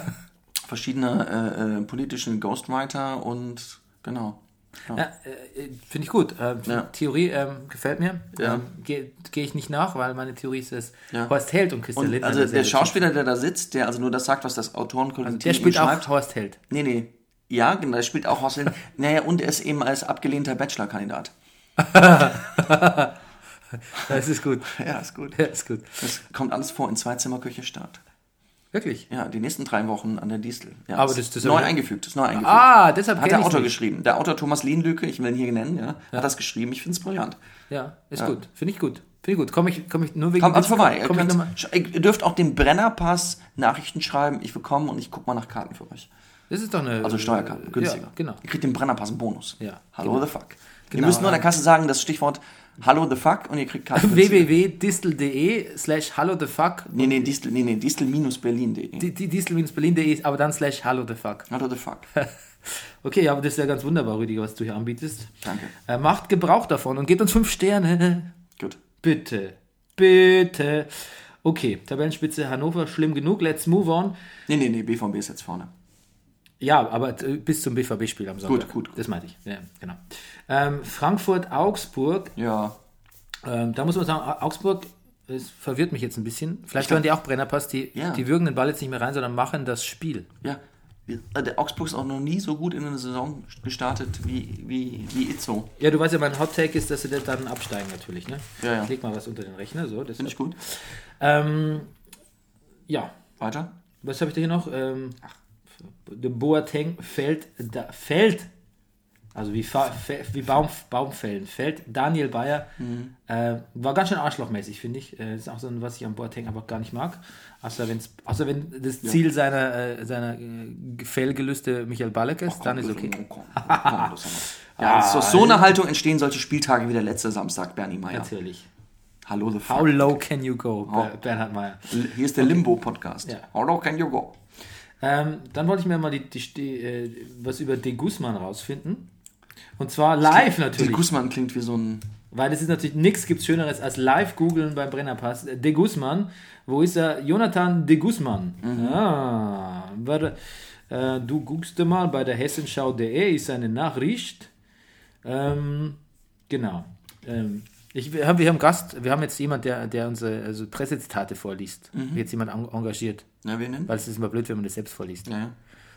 verschiedener äh, äh, politischen Ghostwriter und genau. Ja, äh, Finde ich gut. Äh, Ja. Theorie ähm, gefällt mir. Ja. Ähm, Gehe geh ich nicht nach, weil meine Theorie ist, dass Ja. Horst Held und Christian Und Lindner. also der Schauspieler, der da sitzt, der also nur das sagt, was das Autorenkollektiv Der spielt auch schreibt. Horst Held. Nee, nee. Ja, genau, der spielt auch Horst Lindner. [laughs] naja, und er ist eben als abgelehnter Bachelor-Kandidat. [laughs] Das ist gut. [laughs] Ja, ist gut. Ja, ist gut. Das kommt alles vor in Zweizimmerküche Stadt. Wirklich? Ja, die nächsten drei Wochen an der Distel. Ja, Aber das- das neu ich- eingefügt. Ist neu eingefügt. Ah, deshalb Hat der Autor nicht. geschrieben. Der Autor Thomas Lienlücke, ich will ihn hier nennen, ja, hat das geschrieben. Ich finde es brillant. Ja, ist Ja. gut. Finde ich gut. Finde ich gut. Komme ich, komm ich nur wegen Kommt also vorbei. Ihr, Komm ich könnt, ihr dürft auch dem Brennerpass Nachrichten schreiben. Ich will kommen und ich gucke mal nach Karten für euch. Das ist doch eine. Also Steuerkarten, günstiger. Ja, genau. Ihr kriegt den Brennerpass einen Bonus. Ja, Hallo genau. the fuck. Genau, ihr müsst nur an der. Kasse sagen, das Stichwort Hallo the fuck und ihr kriegt Karten. [laughs] www.distel.de slash hallo the fuck. Nee, nee, Distel, nee, nee, Distel-berlin.de. Distel-berlin.de, aber dann slash hallo the fuck. Hallo the fuck. [laughs] Okay, aber das ist ja ganz wunderbar, Rüdiger, was du hier anbietest. Danke. Äh, macht Gebrauch davon und gebt uns fünf Sterne. Gut. Bitte. Bitte. Okay, Tabellenspitze Hannover, schlimm genug. Let's move on. Nee, nee, nee, BVB ist jetzt vorne. Ja, aber äh, bis zum BVB-Spiel am Sonntag. Gut, gut. Das meinte ich. Ja, genau. Ähm, Frankfurt, Augsburg. Ja. Ähm, da muss man sagen, Au- Augsburg, es verwirrt mich jetzt ein bisschen. Vielleicht hören die auch Brennerpass, die, Ja. die würgen den Ball jetzt nicht mehr rein, sondern machen das Spiel. Ja. Äh, Der Augsburg ist auch noch nie so gut in eine Saison gestartet wie, wie, wie Itzo. Ja, du weißt ja, mein Hot Take ist, dass sie dann absteigen natürlich. Ne? Ja, ja. Ich leg mal was unter den Rechner. So, Finde ich gut. Ähm, ja, Weiter? was habe ich da hier noch? Ähm, der Boateng fällt, da, fällt, also wie, Fa- wie Baum, Baumfällen, fällt Daniel Bayer. Äh, war ganz schön arschlochmäßig, finde ich. Äh, ist auch so ein, was ich am Boateng einfach gar nicht mag. Außer, wenn's, außer wenn das Ziel seiner, äh, seiner äh, Fehlgelüste Michael Balek ist, dann ist okay. Komm, komm, wir. ja, aus [laughs] so einer Haltung entstehen solche Spieltage wie der letzte Samstag, Bernie Meyer. Natürlich. Hallo, the How fuck. low can you go, Oh. Ber- Bernhard Meyer? Hier ist der Limbo-Podcast. Ja. How low can you go? Ähm, dann wollte ich mir mal die, die, die, äh, was über De Guzman rausfinden. Und zwar live natürlich. Guzman klingt wie so ein. Weil es ist natürlich nichts gibt Schöneres als live googeln beim Brennerpass. De Guzman, wo ist er? Jonathan De Guzman. Ah, warte, äh, du guckst mal bei der hessenschau.de ist eine Nachricht. Ähm, genau. Ähm, ich, wir, haben, wir haben Gast, wir haben jetzt jemand, der, der unsere also Pressezitate vorliest. Jetzt jemand en- engagiert. Na, wen denn? Weil es ist immer blöd, wenn man das selbst vorliest. Ja, ja.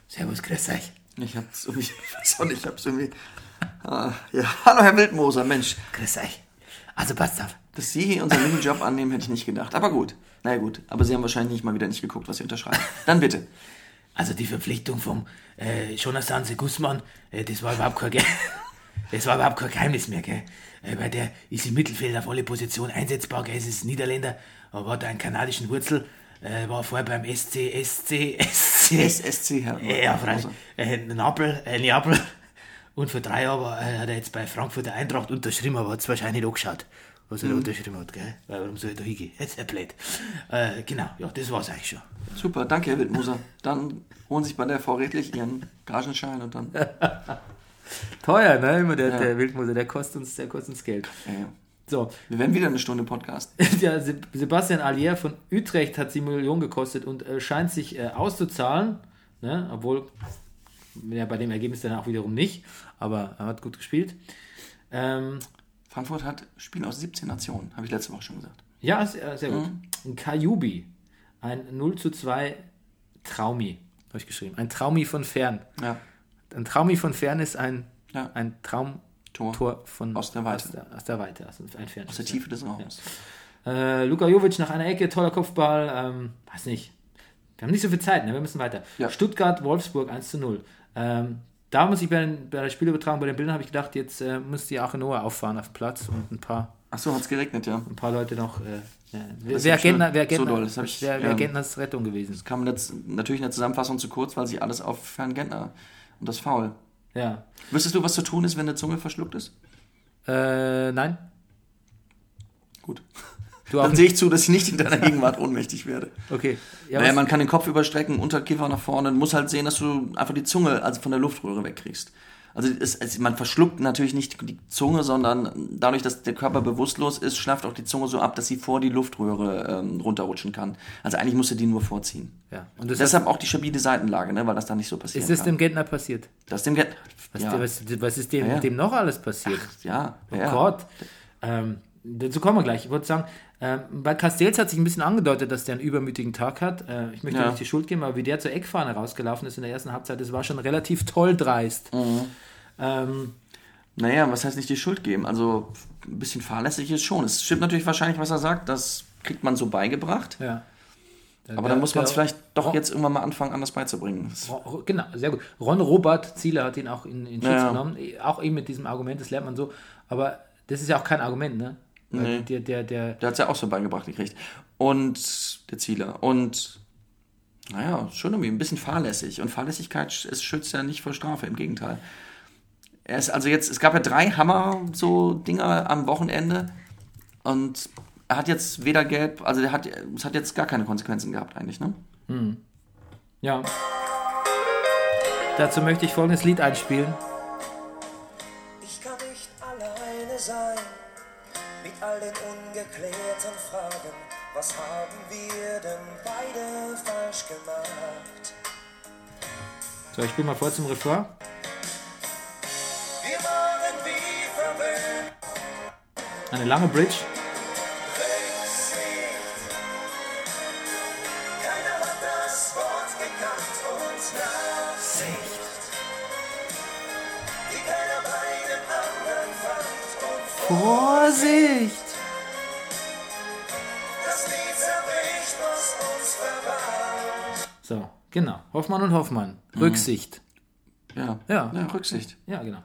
Servus, grüß euch. Ich hab's irgendwie. [laughs] Ich weiß auch nicht, ich hab's irgendwie. Ah, ja. Hallo, Herr Wildmoser, Mensch. Grüß euch. Also passt auf. Dass Sie hier unseren Nebenjob annehmen, hätte ich nicht gedacht. Aber gut. Na ja, gut. Aber Sie haben wahrscheinlich nicht mal wieder nicht geguckt, was Sie unterschreiben. Dann bitte. Also die Verpflichtung vom äh, Jonathan Guzman, äh, das war überhaupt kein Ge [laughs] das war überhaupt kein Geheimnis mehr, gell? Äh, weil der ist im Mittelfeld auf alle Positionen einsetzbar, gell? Es ist Niederländer, aber hat einen kanadischen Wurzel, äh, war vorher beim SC, SC, SC. SSC. Äh, ja, freilich. Äh, Neapel, äh, Neapel. Und vor drei Jahren war, äh, hat er jetzt bei Frankfurter Eintracht unterschrieben, aber hat es wahrscheinlich nicht angeschaut, was er da unterschrieben hat, gell? Weil warum soll er da hingehen? Jetzt [laughs] ist er blöd. Äh, genau, ja, das war's eigentlich schon. Super, danke, Herr Wildmoser. Dann holen Sie sich bei der Frau Redlich Ihren Garagenschein und dann. [laughs] Teuer, ne? Immer der, Ja. der Wildmoser, der kostet uns, der kostet uns Geld. Ja, ja. So, Wir werden wieder eine Stunde Podcast. [laughs] ja, Se- Sebastian Allier von Utrecht hat 7 Millionen gekostet und äh, scheint sich äh, auszuzahlen, ne? obwohl ja, bei dem Ergebnis dann auch wiederum nicht, aber er hat gut gespielt. Ähm, Frankfurt hat Spiele aus 17 Nationen, habe ich letzte Woche schon gesagt. ja, sehr, sehr gut. Ein Kajubi, ein 0 zu 2 Traumi, habe ich geschrieben. Ein Traumi von fern. Ja, Ein Traumi von fern ist ein, Ja. ein Traumtor Tor. von, Aus der Weite. Aus der, aus der Weite, aus, ein Fern. Aus der Tiefe des Raums. Äh, Luka Jovic nach einer Ecke, toller Kopfball. Ähm, weiß nicht. Wir haben nicht so viel Zeit, ne? wir müssen weiter. Ja. Stuttgart, Wolfsburg 1 zu 0. Ähm, da muss ich bei, den, bei der Spielübertragung, bei den Bildern habe ich gedacht, jetzt äh, muss die Achenoa auffahren auf den Platz und ein paar, Achso, hat es geregnet, ja. ein paar Leute noch. Äh, ja. Wer, Das ja Gentner, So doll, das ich- wer, wer ja. Gentners Rettung gewesen? Kam jetzt natürlich in der Zusammenfassung zu kurz, weil sie alles auf Herrn Gentner und das Foul. Ja. Wüsstest du, was zu tun ist, wenn eine Zunge verschluckt ist? Äh, nein. Gut. Du Dann sehe ich zu, dass ich nicht in deiner Gegenwart ohnmächtig werde. Okay. Ja, naja, man kann den Kopf überstrecken, Unterkiefer nach vorne, muss halt sehen, dass du einfach die Zunge also von der Luftröhre wegkriegst. Also es, es, man verschluckt natürlich nicht die Zunge, sondern dadurch, dass der Körper bewusstlos ist, schlafft auch die Zunge so ab, dass sie vor die Luftröhre ähm, runterrutschen kann. Also eigentlich musst du die nur vorziehen. ja. Und das Deshalb auch die stabile Seitenlage, ne, weil das da nicht so passiert. ist das dem Gentner passiert? Das dem Get Was, ja, was, was ist dem, Ja, dem noch alles passiert? ja, Oh. Gott. Ähm, dazu kommen wir gleich. Ich wollte sagen, ähm, bei Castells hat sich ein bisschen angedeutet, dass der einen übermütigen Tag hat. Äh, ich möchte Ja. nicht die Schuld geben, aber wie der zur Eckfahne rausgelaufen ist in der ersten Halbzeit, das war schon relativ toll dreist. Mhm. Ähm, Naja, was heißt nicht die Schuld geben? Also ein bisschen fahrlässig ist schon. Es stimmt natürlich wahrscheinlich, was er sagt. Das kriegt man so beigebracht. ja. Aber dann muss man es Der- vielleicht doch Ron- jetzt irgendwann mal anfangen, anders beizubringen. Ron- Genau, sehr gut. Ron Robert Zieler hat ihn auch in, in Schutz Ja, ja. genommen. Auch eben mit diesem Argument, das lernt man so. Aber das ist ja auch kein Argument, ne? Nee. Der, der, der, Der hat es ja auch so beigebracht gekriegt. Und der Zieler. Und naja, schon irgendwie ein bisschen fahrlässig. Und Fahrlässigkeit es schützt ja nicht vor Strafe, im Gegenteil. Er ist also jetzt, es gab ja drei Hammer so Dinger am Wochenende und er hat jetzt weder gelb, also der hat, es hat jetzt gar keine Konsequenzen gehabt eigentlich, ne? ja. Dazu möchte ich folgendes Lied einspielen. Ich kann nicht alleine sein mit all den ungeklärten Fragen. Was haben wir denn beide falsch gemacht? So, ich spiele mal vor zum Refrain. Anderen fand. Und Vorsicht! das Lied zerbricht, was uns verband. So, genau. Hoffmann und Hoffmann. Rücksicht. Ja. Ja. ja Rücksicht. Ja, genau.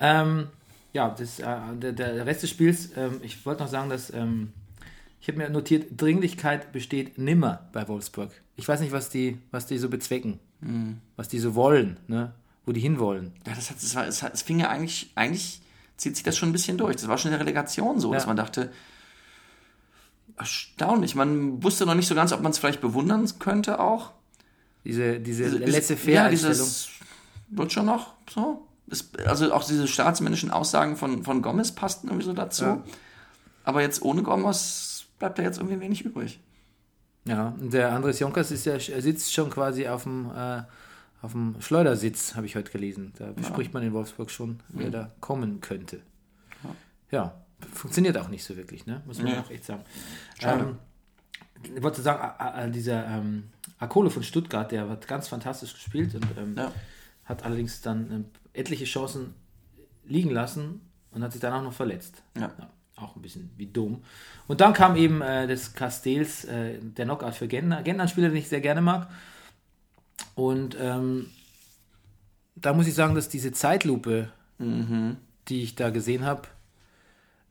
Ähm, ja, das, äh, der, der Rest des Spiels, ähm, ich wollte noch sagen, dass ähm, ich habe mir notiert, Dringlichkeit besteht nimmer bei Wolfsburg. Ich weiß nicht, was die, was die so bezwecken, was die so wollen, ne? wo die hinwollen. Ja, das, hat, das, war, es, hat, es fing ja eigentlich, eigentlich zieht sich das schon ein bisschen durch. Das war schon in der Relegation so, dass Ja. man dachte, erstaunlich. Man wusste noch nicht so ganz, ob man es vielleicht bewundern könnte auch. Diese, diese Diese- letzte diese- ja, dieses wird schon noch so. Es, also auch diese staatsmännischen Aussagen von, von Gomez passten irgendwie so dazu. Ja. Aber jetzt ohne Gomez bleibt da jetzt irgendwie wenig übrig. Ja, und der Andres Jonkers ist ja, er sitzt schon quasi auf dem, äh, auf dem Schleudersitz, habe ich heute gelesen. Da bespricht man in Wolfsburg schon, wer Mhm. da kommen könnte. Ja. funktioniert auch nicht so wirklich, ne? muss man Nee. auch echt sagen. Schade. Ähm, ich wollte sagen, dieser ähm, Akole von Stuttgart, der hat ganz fantastisch gespielt und ähm, Ja. hat allerdings dann ähm, etliche Chancen liegen lassen und hat sich dann auch noch verletzt. Ja. auch ein bisschen wie dumm. Und dann kam eben äh, des Castells, äh, der Knockout für Gentner. Gentner, ein Spieler, den ich sehr gerne mag. Und ähm, da muss ich sagen, dass diese Zeitlupe, die ich da gesehen habe,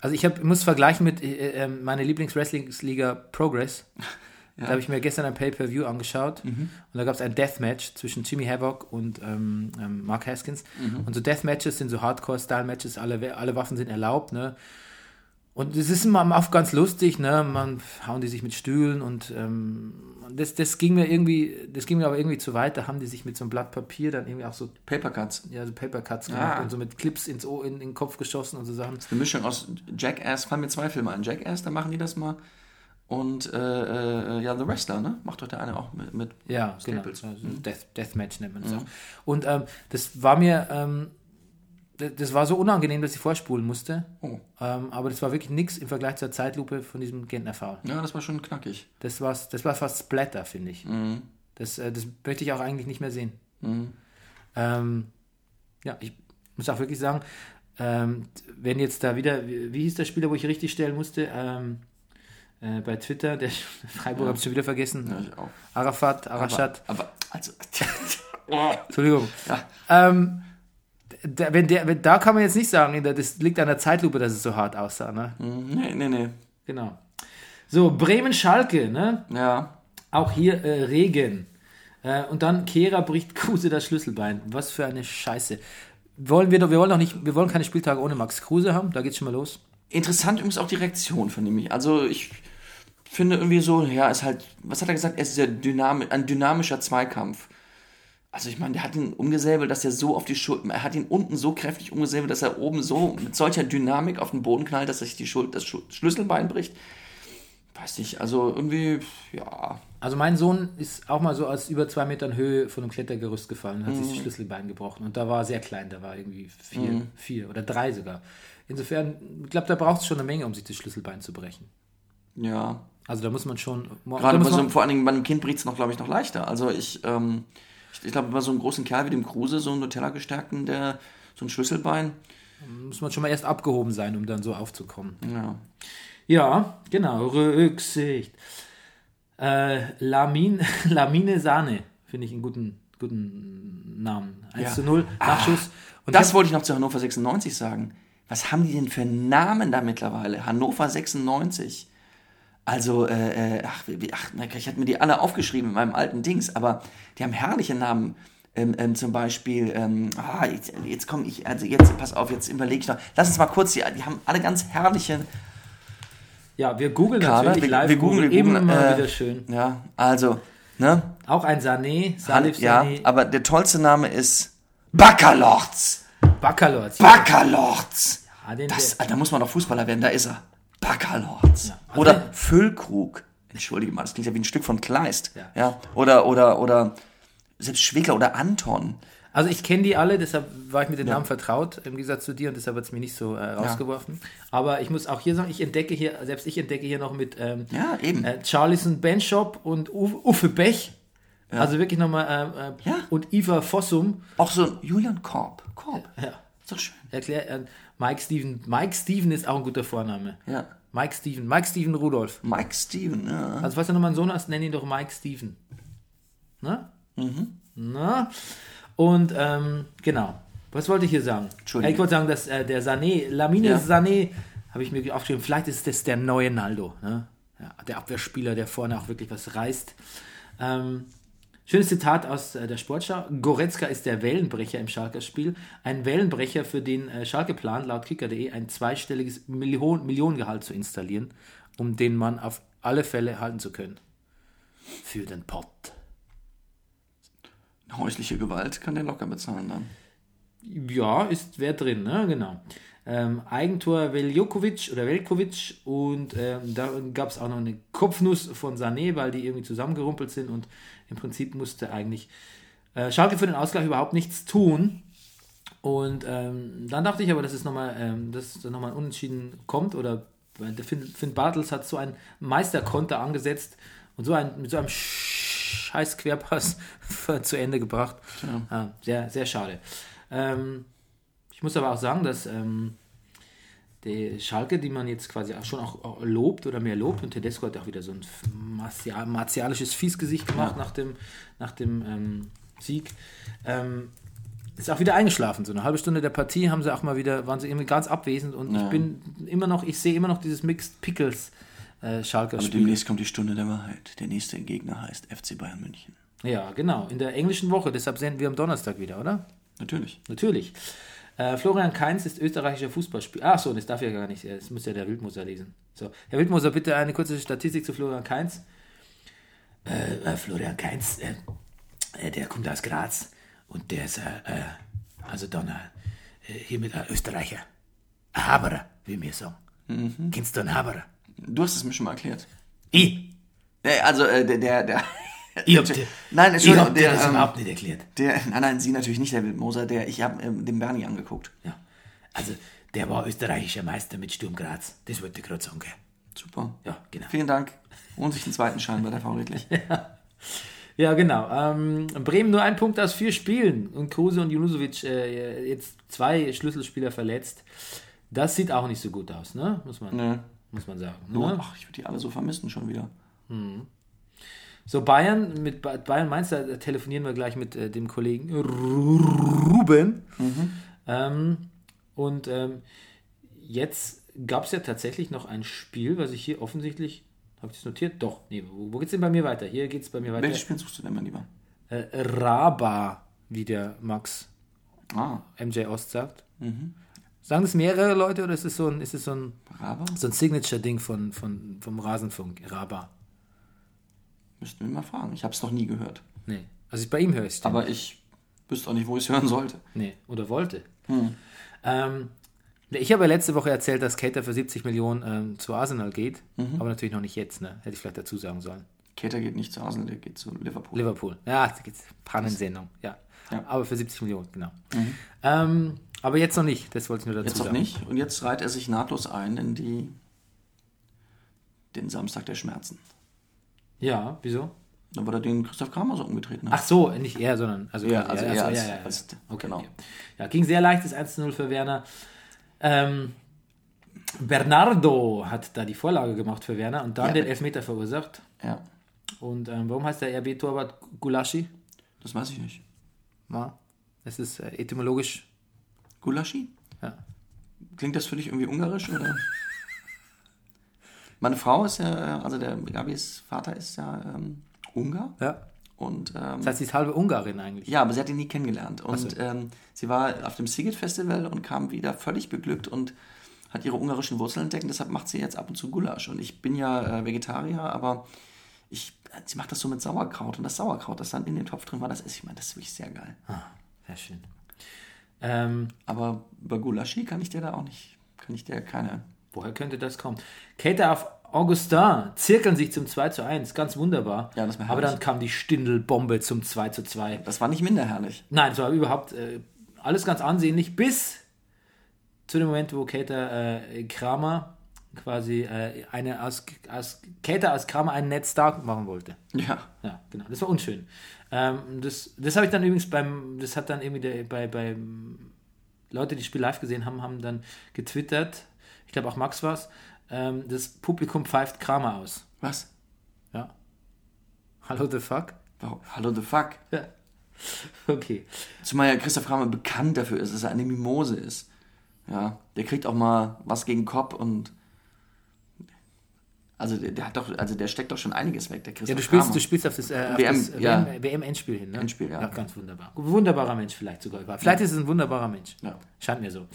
also ich hab, muss vergleichen mit äh, äh, meiner Lieblings-Wrestling-Liga Progress. [laughs] Da habe ich mir gestern ein Pay-Per-View angeschaut und da gab es ein Deathmatch zwischen Jimmy Havoc und ähm, ähm, Mark Haskins. Und so Deathmatches sind so Hardcore-Style-Matches, alle, alle Waffen sind erlaubt, ne? Und es ist immer oft ganz lustig, ne? Man hauen die sich mit Stühlen und ähm, das, das ging mir irgendwie, das ging mir aber irgendwie zu weit. Da haben die sich mit so einem Blatt Papier dann irgendwie auch so, Papercuts. ja, so Papercuts gemacht Ah. und so mit Clips ins Ohr, in, in den Kopf geschossen und so Sachen. Eine Mischung aus Jackass, fallen mir zwei Filme an. Jackass, da machen die das mal. Und äh, äh, ja, The Wrestler, ne? Macht doch der eine auch mit. mit Ja, genau. Staples. Also Death, Deathmatch nennt man das auch. Und ähm, das war mir, ähm, das, war so unangenehm, dass ich vorspulen musste. Oh. Ähm, aber das war wirklich nichts im Vergleich zur Zeitlupe von diesem Gentner Foul. Ja, das war schon knackig. Das, war's, das war fast Splatter, finde ich. Das, äh, das möchte ich auch eigentlich nicht mehr sehen. Ähm, ja, ich muss auch wirklich sagen, ähm, wenn jetzt da wieder, wie, wie hieß der Spieler, wo ich richtig stellen musste? Ähm, äh, bei Twitter, der [laughs] Freiburg habe ich schon wieder vergessen. Ja, ich auch. Arafat, Arashat. Aber, aber also. [laughs] Entschuldigung. Ja. Ähm, da, wenn der, wenn, da kann man jetzt nicht sagen, das liegt an der Zeitlupe, dass es so hart aussah. Ne? nee, nee, nee. Genau. So, Bremen-Schalke, ne? Ja. Auch hier äh, Regen. Äh, und dann Kehrer bricht [laughs] Kruse das Schlüsselbein. Was für eine Scheiße. Wollen wir doch, wir wollen doch nicht, wir wollen keine Spieltage ohne Max Kruse haben, da geht's schon mal los. Interessant übrigens auch die Reaktion von ihm. Also ich finde irgendwie so, ja, ist halt, was hat er gesagt? Es ist ja dynami ein dynamischer Zweikampf. Also ich meine, der hat ihn umgesäbelt, dass er so auf die Schulter, er hat ihn unten so kräftig umgesäbelt, dass er oben so mit solcher Dynamik auf den Boden knallt, dass er sich die Schul das Schu Schlüsselbein bricht. Weiß nicht, also irgendwie, ja, Also mein Sohn ist auch mal so aus über zwei Metern Höhe von einem Klettergerüst gefallen und hat sich das Schlüsselbein gebrochen. Und da war er sehr klein, da war irgendwie vier, vier oder drei sogar. Insofern, ich glaube, da braucht es schon eine Menge, um sich das Schlüsselbein zu brechen. ja. Also da muss man schon. Gerade bei so, einem- vor allen Dingen bei einem Kind bricht es noch, glaube ich, noch leichter. Also ich, ähm, ich, ich glaube, bei so einem großen Kerl wie dem Kruse, so einem Nutella-gestärkten, der so ein Schlüsselbein, muss man schon mal erst abgehoben sein, um dann so aufzukommen. ja. Ja, genau, Rücksicht. Äh, Lamin, [laughs] Lamine Sahne, finde ich einen guten, guten Namen. 1 Ja. zu 0, Nachschuss. Und Das hab- wollte ich noch zu Hannover 96 sagen. Was haben die denn für Namen da mittlerweile? Hannover 96. Also, äh, äh, ach, wie- ach, ich hatte mir die alle aufgeschrieben in meinem alten Dings, aber die haben herrliche Namen. Ähm, ähm, zum Beispiel, ähm, ah, jetzt, jetzt komme ich, also jetzt, pass auf, jetzt überlege ich noch. Lass uns mal kurz, die, die haben alle ganz herrliche, ja, wir googeln natürlich Wir- live. wir googeln, googeln, äh, wieder schön. ja, also, ne? Auch ein Sané, Salif Ja, Sané, aber der tollste Name ist Baccalords. Baccalords. Baccalords. Ja, den, Das, der, da muss man doch Fußballer werden, da ist er. Baccalords. also Oder Füllkrug. Entschuldige mal, das klingt ja wie ein Stück von Kleist. Ja. Ja. Oder, oder, oder selbst Schwegler oder Anton. Also ich kenne die alle, deshalb war ich mit den Namen vertraut, im Gegensatz zu dir, und deshalb hat es mir nicht so äh, rausgeworfen. Aber ich muss auch hier sagen, ich entdecke hier, selbst ich entdecke hier noch mit ähm, Ja, eben. äh, Charlison Benshop und Uf- Uffe Bech. Also wirklich nochmal, äh, äh, Ja. und Iva Fossum. Auch so Julian Korb. Korb. Ja. Ist doch schön. Erklär, äh, Mike Steven. Mike Steven ist auch ein guter Vorname. Ja. Mike Steven. Mike Steven Rudolph. Mike Steven, ja. Also, falls du nochmal einen Sohn hast, nenn ihn doch Mike Steven. Na? Mhm. Na? Und, ähm, genau. Was wollte ich hier sagen? Entschuldigung. Ich wollte sagen, dass äh, der Sané, Lamine Ja. Sané, habe ich mir aufgeschrieben, vielleicht ist das der neue Naldo. Ne? Ja, der Abwehrspieler, der vorne auch wirklich was reißt. Ähm, schönes Zitat aus äh, der Sportschau. Goretzka ist der Wellenbrecher im Schalker-Spiel. Ein Wellenbrecher, für den äh, Schalke plant, laut kicker.de, ein zweistelliges Million Millionengehalt zu installieren, um den Mann auf alle Fälle halten zu können. Für den Pott. Häusliche Gewalt kann der locker bezahlen dann. Ja, ist wer drin, ne? Genau. Ähm, Eigentor Veljokovic oder Velkovic und ähm, da gab es auch noch eine Kopfnuss von Sané, weil die irgendwie zusammengerumpelt sind und im Prinzip musste eigentlich äh, Schalke für den Ausgleich überhaupt nichts tun. Und ähm, dann dachte ich aber, dass es nochmal ähm, dass noch mal Unentschieden kommt oder der Finn, Finn Bartels hat so einen Meisterkonter angesetzt und so ein, mit so einem scheiß Querpass [laughs] zu Ende gebracht. Ja, sehr, sehr schade. Ähm, ich muss aber auch sagen, dass ähm, die Schalke, die man jetzt quasi auch schon auch, auch lobt oder mehr lobt, und Tedesco hat auch wieder so ein martia- martialisches Fiesgesicht gemacht nach dem, nach dem ähm, Sieg, ähm, ist auch wieder eingeschlafen. So eine halbe Stunde der Partie haben sie auch mal wieder, waren sie irgendwie ganz abwesend und ich bin immer noch, ich sehe immer noch dieses Mixed Pickles äh, Schalker Aber demnächst kommt die Stunde der Wahrheit. Der nächste Gegner heißt FC Bayern München. Ja, genau. In der englischen Woche, deshalb senden wir am Donnerstag wieder, oder? Natürlich. Natürlich. Äh, Florian Kainz ist österreichischer Fußballspieler. Ach so, das darf ja gar nicht. Das muss ja der Wildmoser lesen. So, Herr Wildmoser, bitte eine kurze Statistik zu Florian Kainz. Äh, äh, Florian Kainz, äh, der kommt aus Graz und der ist, also dann äh, hier mit einem Österreicher. Ein Haberer, wie wir sagen. Kennst du einen Haberer? Du hast es mir schon mal erklärt. Ich? Also, äh, der, der, der. Ich hab dir, Nein, ich hab der, das ähm, überhaupt nicht erklärt. der, nein, nein, Sie natürlich nicht, der Wildmoser, der, ich habe ähm, den Bernie angeguckt. Ja. Also, der war österreichischer Meister mit Sturm Graz. Das wollte ich gerade sagen, gell? Super. Ja, genau. Vielen Dank. Holen sich den zweiten Schein bei der V Redlich. [laughs] Ja, genau. Ähm, Bremen nur ein Punkt aus vier Spielen und Kruse und Junusovic äh, jetzt zwei Schlüsselspieler verletzt. Das sieht auch nicht so gut aus, ne? Muss man, Nö. muss man sagen. Ne? ach, ich würde die alle so vermissen schon wieder. So, Bayern, mit Ba- Bayern Mainz, da telefonieren wir gleich mit äh, dem Kollegen Ruben. Ähm, und ähm, jetzt gab es ja tatsächlich noch ein Spiel, was ich hier offensichtlich, habe ich das notiert? Doch, nee, wo, wo geht's denn bei mir weiter? Hier geht's bei mir weiter. Welches Spiel suchst du denn mal lieber? Äh, Raba, wie der Max Ah, MJ Ost sagt. Sagen das mehrere Leute oder ist es so ein, ist es so ein, Raba? so ein Signature-Ding von, von, vom Rasenfunk? Raba. Müssten wir mal fragen. Ich habe es noch nie gehört. Nee. Also bei ihm höre ich es. Aber ich wüsste auch nicht, wo ich es hören sollte. Nee, oder wollte. Ähm, ich habe ja letzte Woche erzählt, dass Cater für 70 Millionen ähm, zu Arsenal geht, aber natürlich noch nicht jetzt, ne? Hätte ich vielleicht dazu sagen sollen. Keter geht nicht zu Arsenal, der geht zu Liverpool. Liverpool. Ja, da geht's Pannensendung, ja. Ja. Aber für 70 Millionen, genau. Ähm, aber jetzt noch nicht, das wollte ich nur dazu Jetzt noch sagen. nicht. Und jetzt reiht er sich nahtlos ein in die den Samstag der Schmerzen. Ja, wieso? Da wurde er den Christoph Kramer so umgetreten hat. Ach so, nicht er, sondern. Also, Ja, also er so, als- als- okay, genau. Ja. ja, ging sehr leicht, das 1-0 für Werner. Ähm, Bernardo hat da die Vorlage gemacht für Werner und dann Ja. den Elfmeter verursacht. Ja, Und ähm, warum heißt der RB-Torwart Gulaschi? das weiß ich nicht. Ja, es ist äh, etymologisch. Gulaschi? Ja. Klingt das für dich irgendwie ungarisch oder? [laughs] Meine Frau ist ja, also der Gabis Vater ist ja ähm, Ungar ja. und ähm, Das heißt, sie ist halbe Ungarin eigentlich. ja, aber sie hat ihn nie kennengelernt und ähm, sie war auf dem Siget Festival und kam wieder völlig beglückt und hat ihre ungarischen Wurzeln entdeckt. Deshalb macht sie jetzt ab und zu Gulasch und ich bin ja äh, Vegetarier, aber ich, sie macht das so mit Sauerkraut und das Sauerkraut, das dann in den Topf drin war, das ist, ich meine, das ist wirklich sehr geil. Sehr schön. Ähm, Aber über Gulaschi kann ich dir da auch nicht, kann ich dir keine woher könnte das kommen? Cater auf Augustin zirkeln sich zum 2 zu 1. Ganz wunderbar. Ja, das war Aber dann kam die Stindelbombe zum 2 zu 2. Das war nicht minder herrlich. Nein, es war überhaupt äh, alles ganz ansehnlich, bis zu dem Moment, wo Kater äh, Kramer quasi äh, eine aus, aus Kater aus Kramer einen Netz stark machen wollte. Ja. Ja, genau. Das war unschön. Ähm, das das habe ich dann übrigens beim, das hat dann irgendwie der, bei, bei Leute, die das Spiel live gesehen haben, haben dann getwittert, ich glaube auch Max war es, ähm, das Publikum pfeift Kramer aus. Was? Ja. Hallo the fuck? Warum? Hallo the fuck. Ja. Okay. Zumal ja Christoph Kramer bekannt dafür ist, dass er eine Mimose ist. Ja, der kriegt auch mal was gegen Kopf und also der, der hat doch, also der steckt doch schon einiges weg, der Christoph Ja, du spielst, Kramer. du spielst auf das, äh, auf WM, das ja. WM, WM-Endspiel hin, ne? Endspiel, ja. ganz wunderbar. Wunderbarer Mensch vielleicht sogar. Vielleicht ist es ein wunderbarer Mensch. Ja. Scheint mir so.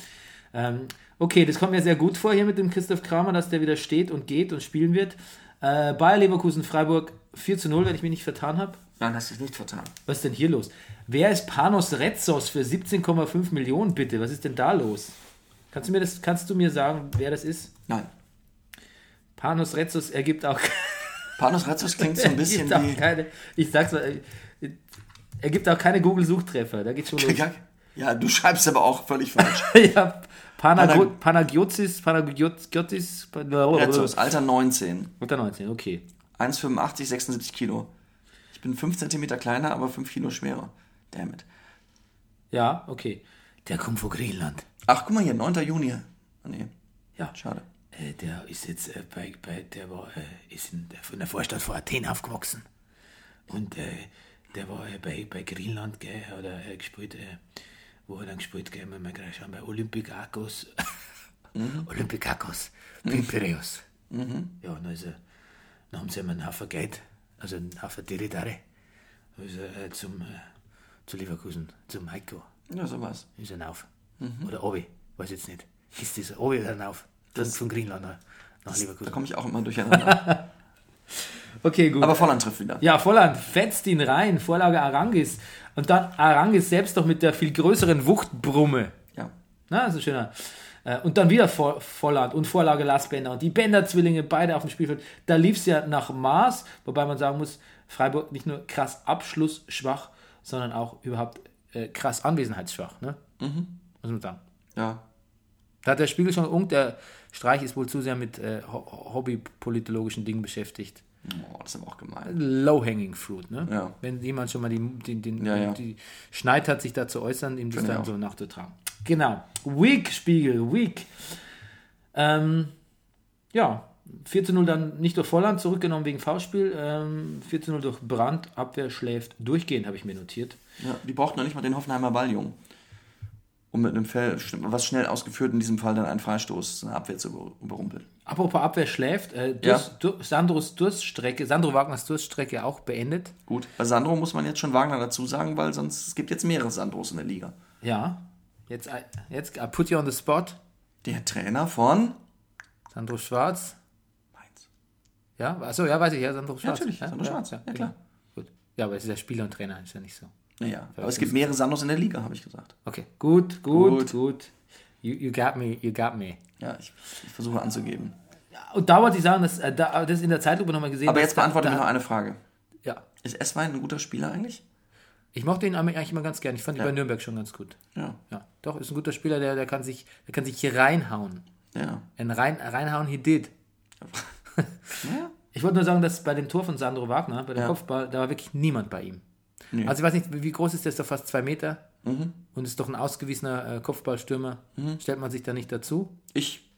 Ähm, okay, das kommt mir sehr gut vor hier mit dem Christoph Kramer, dass der wieder steht und geht und spielen wird. Äh, Bayer Leverkusen, Freiburg 4 zu 0, wenn ich mich nicht vertan habe. Nein, hast du es nicht vertan. Was ist denn hier los? Wer ist Panos Retzos für 17,5 Millionen, bitte? Was ist denn da los? Kannst du mir, das, kannst du mir sagen, wer das ist? Nein. Panos Retzos ergibt auch, [laughs] Panos Retzos klingt so ein bisschen ergibt wie... keine, ich sag's mal, äh, er gibt auch keine Google-Suchtreffer, da geht's schon [laughs] los. Ja, ja, du schreibst aber auch völlig falsch. [laughs] ja, Panago Panag- Panagiotis, Panagiotis, Retzos, Alter 19. unter 19, okay. 1,85, 76 Kilo. Ich bin 5 cm kleiner, aber 5 Kilo schwerer. Damn it. Ja, okay. Der kommt von Griechenland. Ach, guck mal hier, 9. Juni. Oh, nee, Ja. schade. Äh, der ist jetzt äh, bei, bei, der war, äh, ist in der, in der Vorstadt von Athen aufgewachsen. Und äh, der war äh, bei, bei Griechenland, gell, hat er äh, gespielt, äh, wo hat er dann gespielt, gell, wenn wir gerade schauen, bei Olympiakos. [laughs] Olympiakos, Pimperios. Ja, und dann, ist er, dann haben sie ihm einen Haufen Geld, also einen Haufen Diridare, ist er äh, zum, äh, zu Leverkusen, zum Heiko. Ja, sowas. Ist er auf. Oder Obi, weiß jetzt nicht. Ist das Obi oder auf? Das von Griechenland nach, nach Da Leverkusen. komme ich auch immer durcheinander. [laughs] Okay, gut. aber Volland trifft wieder. ja, Volland fetzt ihn rein, Vorlage Arangis. Und dann Arangis selbst doch mit der viel größeren Wuchtbrumme. Ja. Na, ist ein schöner. Äh, Und dann wieder Vo- Volland und Vorlage Lars Bender und die Bender-Zwillinge beide auf dem Spielfeld. Da lief es ja nach Maß, wobei man sagen muss, Freiburg nicht nur krass abschlussschwach, sondern auch überhaupt äh, krass anwesenheitsschwach. Ne? Muss man sagen. Ja. Da hat der Spiegel schon und der Streich ist wohl zu sehr mit äh, ho hobbypolitologischen Dingen beschäftigt. Oh, das ist aber auch gemein. Low-hanging fruit, ne? Ja. Wenn jemand schon mal die, den, den, Ja, ja. die Schneid hat, sich da zu äußern, ihm das Finde dann so nachzutragen. Genau. Weak, Spiegel, weak. Ähm, ja, 4 zu 0 dann nicht durch Volland zurückgenommen wegen Foulspiel. Ähm, 4 zu 0 durch Brand, Abwehr schläft durchgehend, habe ich mir notiert. Ja, die brauchten noch nicht mal den Hoffenheimer Balljungen. Um mit einem Fell, was schnell ausgeführt, in diesem Fall dann einen Freistoß, eine Abwehr zu über- überrumpeln. Apropos Abwehr schläft, äh, Durst, Dur Sandros Durststrecke, Sandro Wagners Durststrecke auch beendet. Gut. Bei Sandro muss man jetzt schon Wagner dazu sagen, weil sonst es gibt jetzt mehrere Sandros in der Liga. Ja, jetzt, äh, jetzt I put you on the spot. Der Trainer von Sandro Schwarz. Mainz. Ja, achso, ja, weiß ich, ja, Sandro Schwarz. natürlich, ja, Sandro Schwarz, ja, klar. Gut. Ja, aber es ist ja Spieler und Trainer, ist ja nicht so. Naja, aber es gibt mehrere Sandros in der Liga, habe ich gesagt. Okay, gut, gut, Gut. gut. You, you got me, you got me. Ja, ich, ich versuche anzugeben. Und da wollte ich sagen, äh, da, das in der Zeitlupe nochmal gesehen Aber jetzt beantworte mir noch eine Frage. Ja, Ist Esswein ein guter Spieler eigentlich? ich mochte ihn eigentlich immer ganz gern. Ich fand ihn Ja. bei Nürnberg schon ganz gut. Ja. Ja, doch, ist ein guter Spieler, der, der, kann, sich, der kann sich hier reinhauen. Ja. Ein rein, reinhauen, he did. [laughs] ja. Ich wollte nur sagen, dass bei dem Tor von Sandro Wagner, bei dem Ja. Kopfball, da war wirklich niemand bei ihm. Mhm. Also ich weiß nicht, wie groß ist der? Ist doch fast zwei Meter und ist doch ein ausgewiesener äh, Kopfballstürmer. Stellt man sich da nicht dazu? Ich,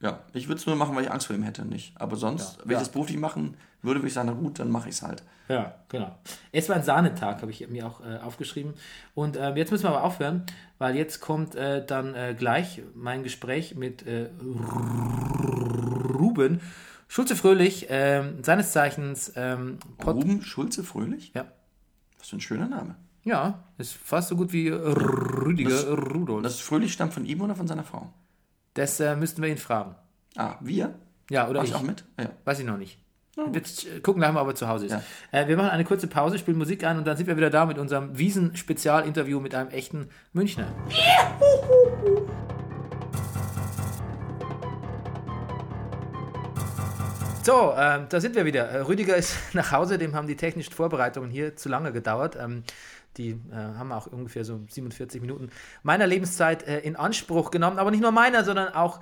ja, ich würde es nur machen, weil ich Angst vor ihm hätte, nicht. Aber sonst, Ja. wenn ich Ja. das beruflich machen würde, würde ich sagen, na gut, dann mache ich es halt. Ja, genau. Es war ein Sahnetag, habe ich mir auch äh, aufgeschrieben. Und äh, jetzt müssen wir aber aufhören, weil jetzt kommt äh, dann äh, gleich mein Gespräch mit äh, Ruben Schulze-Fröhlich, ähm, seines Zeichens ähm, Pod Ruben Schulze Fröhlich? Ja. Was für ein schöner Name. Ja, ist fast so gut wie Rüdiger Das- Rudolf. Das Fröhlich stammt von ihm oder von seiner Frau? Das äh, müssten wir ihn fragen. Ah, wir? Ja, oder Mach ich. ich auch mit? Ja. Weiß ich noch nicht. Jetzt äh, gucken gleich mal, ob er zu Hause ist. Ja. Äh, wir machen eine kurze Pause, spielen Musik ein und dann sind wir wieder da mit unserem Wiesen-Spezialinterview mit einem echten Münchner. So, ähm, da sind wir wieder. Äh, Rüdiger ist [laughs] nach Hause, dem haben die technischen Vorbereitungen hier zu lange gedauert. Ähm, die äh, haben auch ungefähr so 47 Minuten meiner Lebenszeit äh, in Anspruch genommen. Aber nicht nur meiner, sondern auch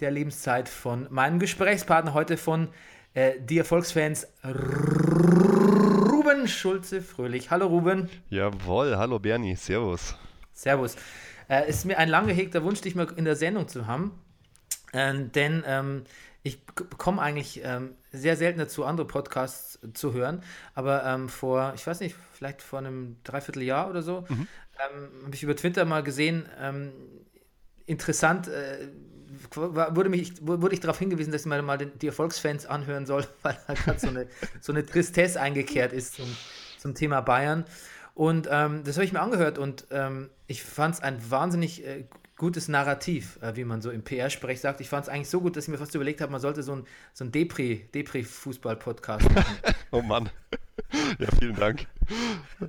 der Lebenszeit von meinem Gesprächspartner heute von äh, die Erfolgsfans Ruben Schulze Fröhlich. Hallo Ruben. Jawohl, hallo Bernie, servus. Servus. Äh, es ist mir ein lang gehegter Wunsch, dich mal in der Sendung zu haben. Ähm, denn ähm, ich komme eigentlich ähm, sehr selten dazu, andere Podcasts zu hören. Aber ähm, vor, ich weiß nicht, vielleicht vor einem Dreivierteljahr oder so, ähm, habe ich über Twitter mal gesehen, ähm, interessant, äh, wurde, mich, wurde ich darauf hingewiesen, dass ich mal, mal den, die Erfolgsfans anhören soll, [laughs] weil da gerade so eine, so eine Tristesse eingekehrt ist zum, zum Thema Bayern. Und ähm, das habe ich mir angehört und ähm, ich fand es ein wahnsinnig äh, gutes Narrativ, äh, wie man so im PR-Sprech sagt. Ich fand es eigentlich so gut, dass ich mir fast überlegt habe, man sollte so ein, so ein Depri, Depri-Fußball-Podcast machen. [laughs] Oh Mann. Ja, vielen Dank.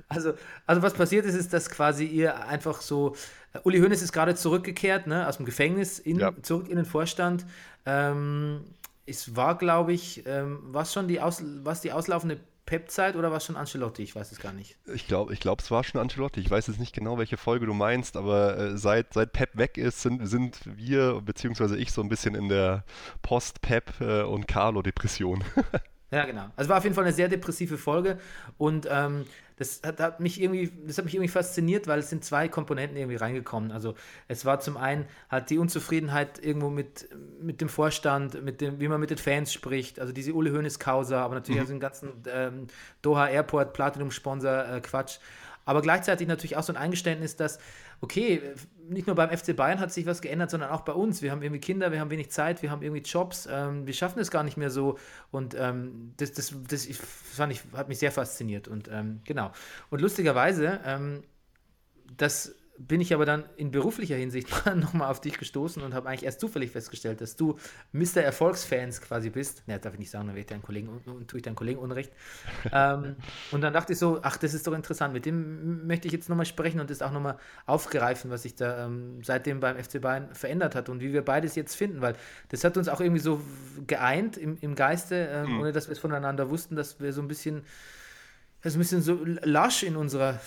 Also, also was passiert ist, ist, dass quasi ihr einfach so, äh, Uli Hoeneß ist gerade zurückgekehrt, ne, aus dem Gefängnis, in, Ja. zurück in den Vorstand. Ähm, es war, glaube ich, ähm, was schon die, Aus, was die auslaufende Pep-Zeit oder was schon Ancelotti? Ich weiß es gar nicht. Ich glaube, ich glaub, es war schon Ancelotti. Ich weiß jetzt nicht genau, welche Folge du meinst, aber äh, seit, seit Pep weg ist, sind, sind wir, beziehungsweise ich, so ein bisschen in der Post-Pep- äh, und Carlo-Depression. [laughs] Ja, genau. Also war auf jeden Fall eine sehr depressive Folge und ähm, das hat, hat mich irgendwie, das hat mich irgendwie fasziniert, weil es sind zwei Komponenten irgendwie reingekommen. Also es war zum einen halt die Unzufriedenheit irgendwo mit, mit dem Vorstand, mit dem, wie man mit den Fans spricht, also diese Uli Hoeneß Causa, aber natürlich auch den ganzen ähm, Doha Airport Platinum Sponsor äh, Quatsch. Aber gleichzeitig natürlich auch so ein Eingeständnis, dass, okay, nicht nur beim FC Bayern hat sich was geändert, sondern auch bei uns. Wir haben irgendwie Kinder, wir haben wenig Zeit, wir haben irgendwie Jobs, ähm, wir schaffen es gar nicht mehr so. Und ähm, das, das, das ich, fand ich, hat mich sehr fasziniert. Und ähm, genau. Und lustigerweise, ähm, das bin ich aber dann in beruflicher Hinsicht [laughs] nochmal auf dich gestoßen und habe eigentlich erst zufällig festgestellt, dass du Mr. Erfolgsfans quasi bist. Ne, darf ich nicht sagen, dann ich deinen Kollegen, tue ich deinen Kollegen Unrecht. [laughs] ähm, und dann dachte ich so, ach, das ist doch interessant, mit dem möchte ich jetzt nochmal sprechen und das auch nochmal aufgreifen, was sich da ähm, seitdem beim FC Bayern verändert hat und wie wir beides jetzt finden, weil das hat uns auch irgendwie so geeint im, im Geiste, ähm, ohne dass wir es voneinander wussten, dass wir so ein bisschen also ein bisschen so lasch in unserer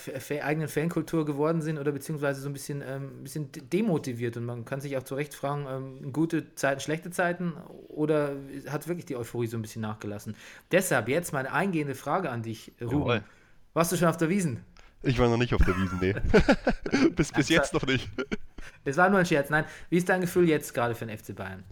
eigenen Fankultur geworden sind oder beziehungsweise so ein bisschen, ähm, ein bisschen de- demotiviert und man kann sich auch zu Recht fragen, ähm, gute Zeiten, schlechte Zeiten oder hat wirklich die Euphorie so ein bisschen nachgelassen. Deshalb jetzt meine eingehende Frage an dich, Ruben. Jawohl. Warst du schon auf der Wiesen? Ich war noch nicht auf der Wiesen, nee. [laughs] bis bis jetzt noch nicht. Das war nur ein Scherz. Nein, wie ist dein Gefühl jetzt gerade für den FC Bayern?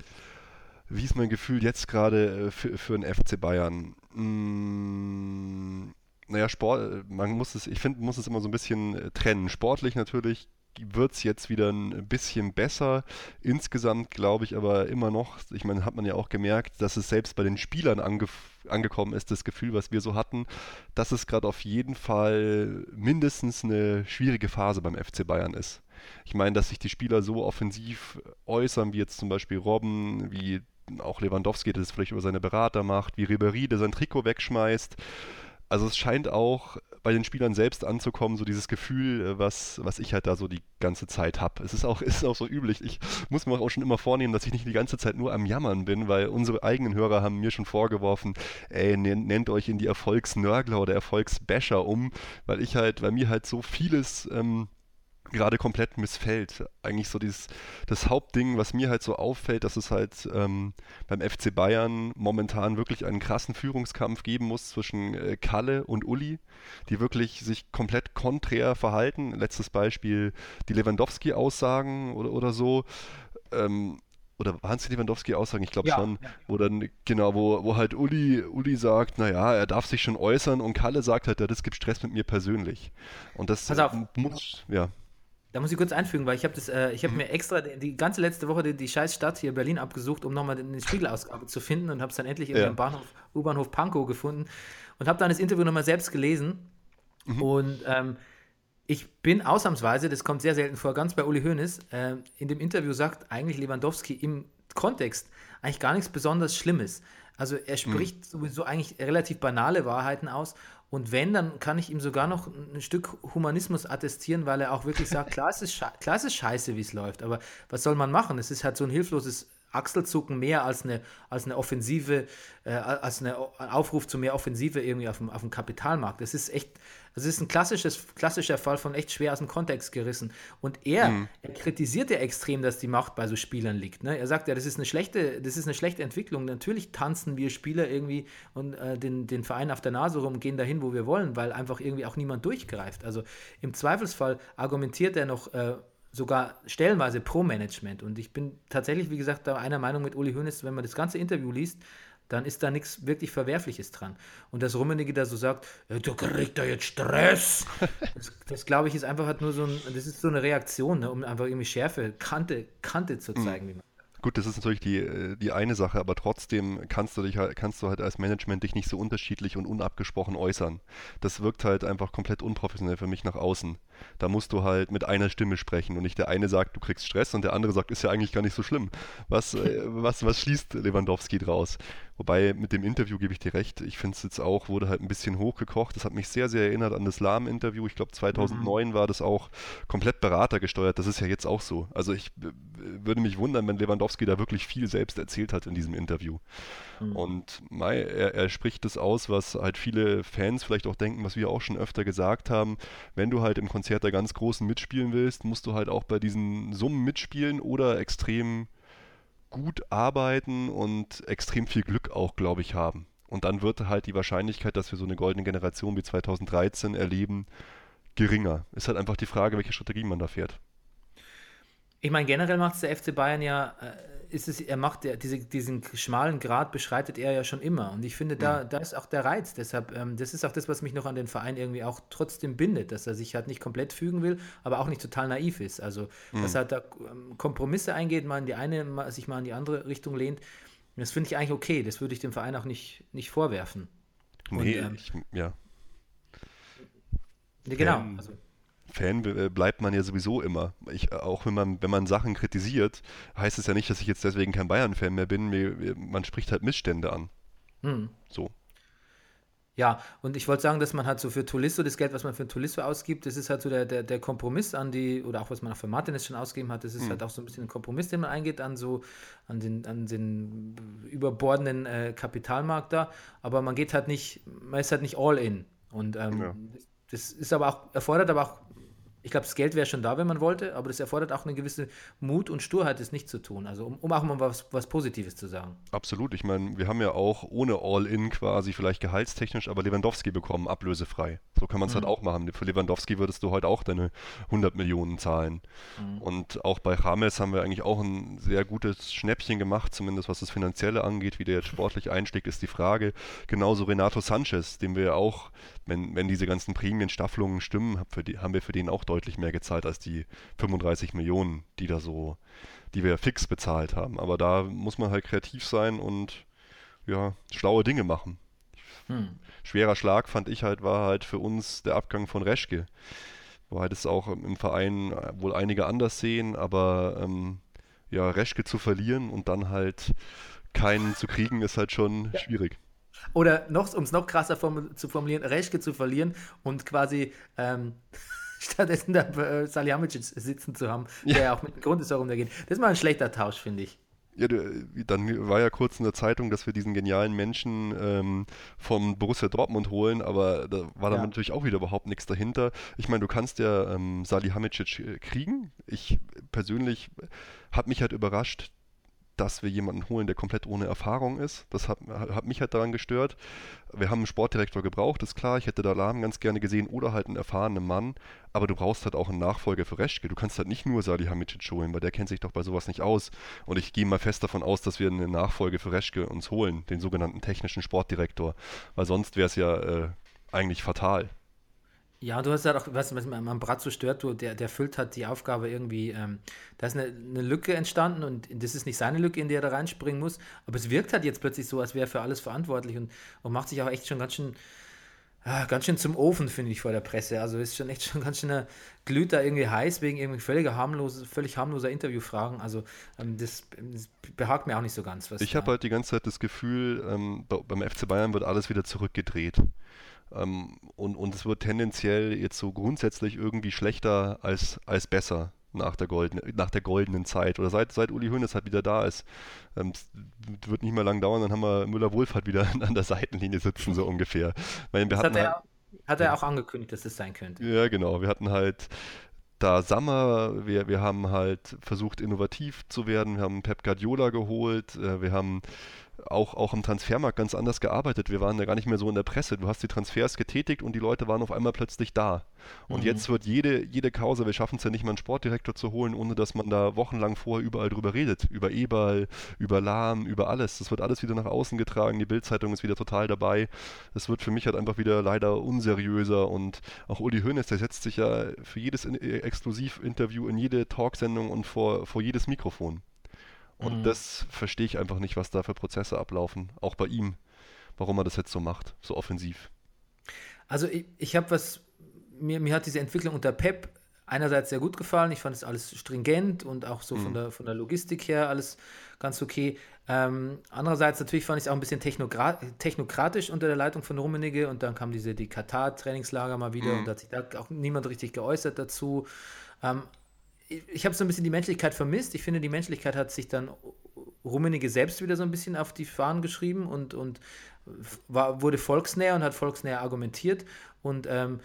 Wie ist mein Gefühl jetzt gerade äh, für, für den FC Bayern? Mm, naja, Sport, man muss es, ich finde, man muss es immer so ein bisschen äh, trennen. Sportlich natürlich wird es jetzt wieder ein bisschen besser. Insgesamt glaube ich aber immer noch, ich meine, hat man ja auch gemerkt, dass es selbst bei den Spielern ange angekommen ist, das Gefühl, was wir so hatten, dass es gerade auf jeden Fall mindestens eine schwierige Phase beim FC Bayern ist. Ich meine, dass sich die Spieler so offensiv äußern, wie jetzt zum Beispiel Robben, wie auch Lewandowski, der das vielleicht über seine Berater macht, wie Ribéry, der sein Trikot wegschmeißt. Also es scheint auch bei den Spielern selbst anzukommen, so dieses Gefühl, äh, was, was ich halt da so die ganze Zeit habe. Es ist auch, [laughs] ist auch so üblich. Ich muss mir auch schon immer vornehmen, dass ich nicht die ganze Zeit nur am Jammern bin, weil unsere eigenen Hörer haben mir schon vorgeworfen, ey, nennt, euch in die Erfolgsnörgler oder Erfolgsbasher um, weil ich halt, weil mir halt so vieles ähm, gerade komplett missfällt. Eigentlich so dieses, das Hauptding, was mir halt so auffällt, dass es halt ähm, beim FC Bayern momentan wirklich einen krassen Führungskampf geben muss zwischen äh, Kalle und Uli, die wirklich sich komplett konträr verhalten. Letztes Beispiel die Lewandowski-Aussagen oder, oder so. Ähm, oder waren es die Lewandowski-Aussagen? Ich glaube Ja, schon. ja. Wo dann, genau, wo, wo halt Uli, Uli sagt, naja, er darf sich schon äußern und Kalle sagt halt, ja, das gibt Stress mit mir persönlich. Und das Pass auf. muss, ja. Da muss ich kurz einfügen, weil ich habe äh, ich habe mir extra die, die ganze letzte Woche die, die scheiß Stadt hier Berlin abgesucht, um nochmal eine Spiegelausgabe zu finden und habe es dann endlich in Ja. am Bahnhof, U-Bahnhof Pankow gefunden und habe dann das Interview nochmal selbst gelesen und ähm, ich bin ausnahmsweise, das kommt sehr selten vor, ganz bei Uli Hoeneß, äh, in dem Interview sagt eigentlich Lewandowski im Kontext eigentlich gar nichts besonders Schlimmes. Also er spricht sowieso eigentlich relativ banale Wahrheiten aus und wenn, dann kann ich ihm sogar noch ein Stück Humanismus attestieren, weil er auch wirklich sagt, [laughs] klar, es ist, klar, es ist scheiße, wie es läuft, aber was soll man machen? Es ist halt so ein hilfloses Achselzucken mehr als eine, als eine Offensive, äh, als eine, ein Aufruf zu mehr Offensive irgendwie auf dem, auf dem Kapitalmarkt. Das ist echt, das ist ein klassisches, klassischer Fall von echt schwer aus dem Kontext gerissen. Und er, Mhm. er kritisiert ja extrem, dass die Macht bei so Spielern liegt. Ne? Er sagt ja, das ist eine schlechte, das ist eine schlechte Entwicklung. Natürlich tanzen wir Spieler irgendwie und äh, den, den Verein auf der Nase rum, gehen dahin, wo wir wollen, weil einfach irgendwie auch niemand durchgreift. Also im Zweifelsfall argumentiert er noch äh, sogar stellenweise pro Management. Und ich bin tatsächlich, wie gesagt, da einer Meinung mit Uli Hoeneß, wenn man das ganze Interview liest, dann ist da nichts wirklich Verwerfliches dran. Und dass Rummenigge da so sagt, ja, du kriegst da jetzt Stress, [laughs] das, das glaube ich ist einfach halt nur so ein, das ist so eine Reaktion, ne, um einfach irgendwie Schärfe, Kante, Kante zu zeigen, wie man Gut, das ist natürlich die, äh, die eine Sache, aber trotzdem kannst du dich halt, kannst du halt als Management dich nicht so unterschiedlich und unabgesprochen äußern. Das wirkt halt einfach komplett unprofessionell für mich nach außen. Da musst du halt mit einer Stimme sprechen und nicht der eine sagt, du kriegst Stress und der andere sagt, ist ja eigentlich gar nicht so schlimm. Was, äh, was, was schließt Lewandowski draus? Wobei mit dem Interview gebe ich dir recht. Ich finde es jetzt auch, wurde halt ein bisschen hochgekocht. Das hat mich sehr, sehr erinnert an das Lahm-Interview. Ich glaube 2009 war das auch komplett beratergesteuert. Das ist ja jetzt auch so. Also ich würde mich wundern, wenn Lewandowski da wirklich viel selbst erzählt hat in diesem Interview. Und Mai, er, er spricht das aus, was halt viele Fans vielleicht auch denken, was wir auch schon öfter gesagt haben. Wenn du halt im Konzert der ganz Großen mitspielen willst, musst du halt auch bei diesen Summen mitspielen oder extrem gut arbeiten und extrem viel Glück auch, glaube ich, haben. Und dann wird halt die Wahrscheinlichkeit, dass wir so eine goldene Generation wie 2013 erleben, geringer. Ist halt einfach die Frage, welche Strategie man da fährt. Ich meine, generell macht es der FC Bayern ja, äh, ist es, er macht ja, diese, diesen schmalen Grad beschreitet er ja schon immer. Und ich finde, da, da ist auch der Reiz. Deshalb, ähm, das ist auch das, was mich noch an den Verein irgendwie auch trotzdem bindet, dass er sich halt nicht komplett fügen will, aber auch nicht total naiv ist. Also, dass er halt da ähm, Kompromisse eingeht, mal in die eine, mal, sich mal in die andere Richtung lehnt. Das finde ich eigentlich okay. Das würde ich dem Verein auch nicht, nicht vorwerfen. Nee, ähm, ich, ja. Ja, genau. Ähm, Also, Fan äh, bleibt man ja sowieso immer. Ich, äh, auch wenn man, wenn man Sachen kritisiert, heißt es ja nicht, dass ich jetzt deswegen kein Bayern-Fan mehr bin. Mir, man spricht halt Missstände an. hm. So. Ja, und ich wollte sagen, dass man halt so für Tolisso, das Geld, was man für Tolisso ausgibt, das ist halt so der, der, der Kompromiss an die, oder auch was man auch für Martinez schon ausgegeben hat, das ist halt auch so ein bisschen ein Kompromiss, den man eingeht an so, an den, an den überbordenden äh, Kapitalmarkt da, aber man geht halt nicht, man ist halt nicht all in. Und ähm, Ja. das ist aber auch, erfordert aber auch, ich glaube, das Geld wäre schon da, wenn man wollte, aber das erfordert auch eine gewisse Mut und Sturheit, das nicht zu tun. Also um, um auch mal was, was Positives zu sagen. Absolut. Ich meine, wir haben ja auch ohne All-In quasi vielleicht gehaltstechnisch, aber Lewandowski bekommen, ablösefrei. So kann man es halt auch machen. Für Lewandowski würdest du heute auch deine 100 Millionen zahlen. Und auch bei James haben wir eigentlich auch ein sehr gutes Schnäppchen gemacht, zumindest was das Finanzielle angeht. Wie der jetzt sportlich einschlägt, ist die Frage. Genauso Renato Sanchez, dem wir ja auch, wenn, wenn diese ganzen Prämienstaffelungen stimmen, haben wir für den auch deutlich mehr gezahlt als die 35 Millionen, die da so, die wir fix bezahlt haben. Aber da muss man halt kreativ sein und ja, schlaue Dinge machen. Schwerer Schlag fand ich halt, war halt für uns der Abgang von Reschke. Wo halt es auch im Verein wohl einige anders sehen, aber ähm, ja, Reschke zu verlieren und dann halt keinen zu kriegen, ist halt schon schwierig. Oder noch, um es noch krasser formu zu formulieren, Reschke zu verlieren und quasi ähm, stattdessen da äh, Salihamidzic sitzen zu haben, der ja auch mit dem Grund ist, warum der geht. Das ist mal ein schlechter Tausch, finde ich. Ja, du, dann war ja kurz in der Zeitung, dass wir diesen genialen Menschen ähm, vom Borussia Dortmund holen, aber da war dann Ja. natürlich auch wieder überhaupt nichts dahinter. Ich meine, du kannst ja ähm, Salihamidzic äh, kriegen. Ich persönlich hat mich halt überrascht, dass wir jemanden holen, der komplett ohne Erfahrung ist. Das hat, hat mich halt daran gestört. Wir haben einen Sportdirektor gebraucht, ist klar. Ich hätte da Lahm ganz gerne gesehen oder halt einen erfahrenen Mann. Aber du brauchst halt auch einen Nachfolger für Reschke. Du kannst halt nicht nur Salihamidzic holen, weil der kennt sich doch bei sowas nicht aus. Und ich gehe mal fest davon aus, dass wir eine Nachfolge für Reschke uns holen, den sogenannten technischen Sportdirektor. Weil sonst wäre es ja äh, eigentlich fatal. Ja, du hast ja auch, was, was man am Bratzo stört, du, der, der füllt hat die Aufgabe irgendwie, ähm, da ist eine, eine Lücke entstanden und das ist nicht seine Lücke, in die er da reinspringen muss, aber es wirkt halt jetzt plötzlich so, als wäre er für alles verantwortlich und, und macht sich auch echt schon ganz schön, ah, ganz schön zum Ofen, finde ich, vor der Presse. Also ist schon echt [laughs] schon ganz schön, glüht da irgendwie heiß wegen irgendwie völliger harmlose, völlig harmloser Interviewfragen. Also ähm, das, das behagt mir auch nicht so ganz. Ich habe halt die ganze Zeit das Gefühl, ähm, bei- beim FC Bayern wird alles wieder zurückgedreht. Ähm, und, und es wird tendenziell jetzt so grundsätzlich irgendwie schlechter als, als besser. nach der, goldenen, nach der goldenen Zeit oder seit, seit Uli Hoeneß halt wieder da ist. Ähm, es wird nicht mehr lang dauern, dann haben wir Müller-Wohlfahrt halt wieder [laughs] an der Seitenlinie sitzen, so ungefähr. Wir Das hatten hat halt, er, hat er auch angekündigt, dass das sein könnte. ja, genau. Wir hatten halt da Sammer, wir, wir haben halt versucht, innovativ zu werden. Wir haben Pep Guardiola geholt. äh, Wir haben auch, auch im Transfermarkt ganz anders gearbeitet. Wir waren ja gar nicht mehr so in der Presse. Du hast die Transfers getätigt und die Leute waren auf einmal plötzlich da. Und jetzt wird jede, jede Causa, wir schaffen es ja nicht mal einen Sportdirektor zu holen, ohne dass man da wochenlang vorher überall drüber redet. Über Eberl, über Lahm, über alles. Das wird alles wieder nach außen getragen. Die Bildzeitung ist wieder total dabei. Das wird für mich halt einfach wieder leider unseriöser. Und auch Uli Hoeneß, der setzt sich ja für jedes in Exklusivinterview in jede Talksendung und vor, vor jedes Mikrofon. Und das verstehe ich einfach nicht, was da für Prozesse ablaufen. Auch bei ihm. Warum er das jetzt so macht. So offensiv. Also ich, ich habe was, mir, mir hat diese Entwicklung unter Pep einerseits sehr gut gefallen. Ich fand es alles stringent und auch so von, der, von der Logistik her alles ganz okay. Ähm, andererseits natürlich fand ich es auch ein bisschen technogra technokratisch unter der Leitung von Rummenigge und dann kam diese die Katar-Trainingslager mal wieder und da hat sich da auch niemand richtig geäußert dazu. Ähm, ich habe so ein bisschen die Menschlichkeit vermisst. Ich finde, die Menschlichkeit hat sich dann Rummenigge selbst wieder so ein bisschen auf die Fahnen geschrieben und, und war, wurde volksnäher und hat volksnäher argumentiert. Und ähm,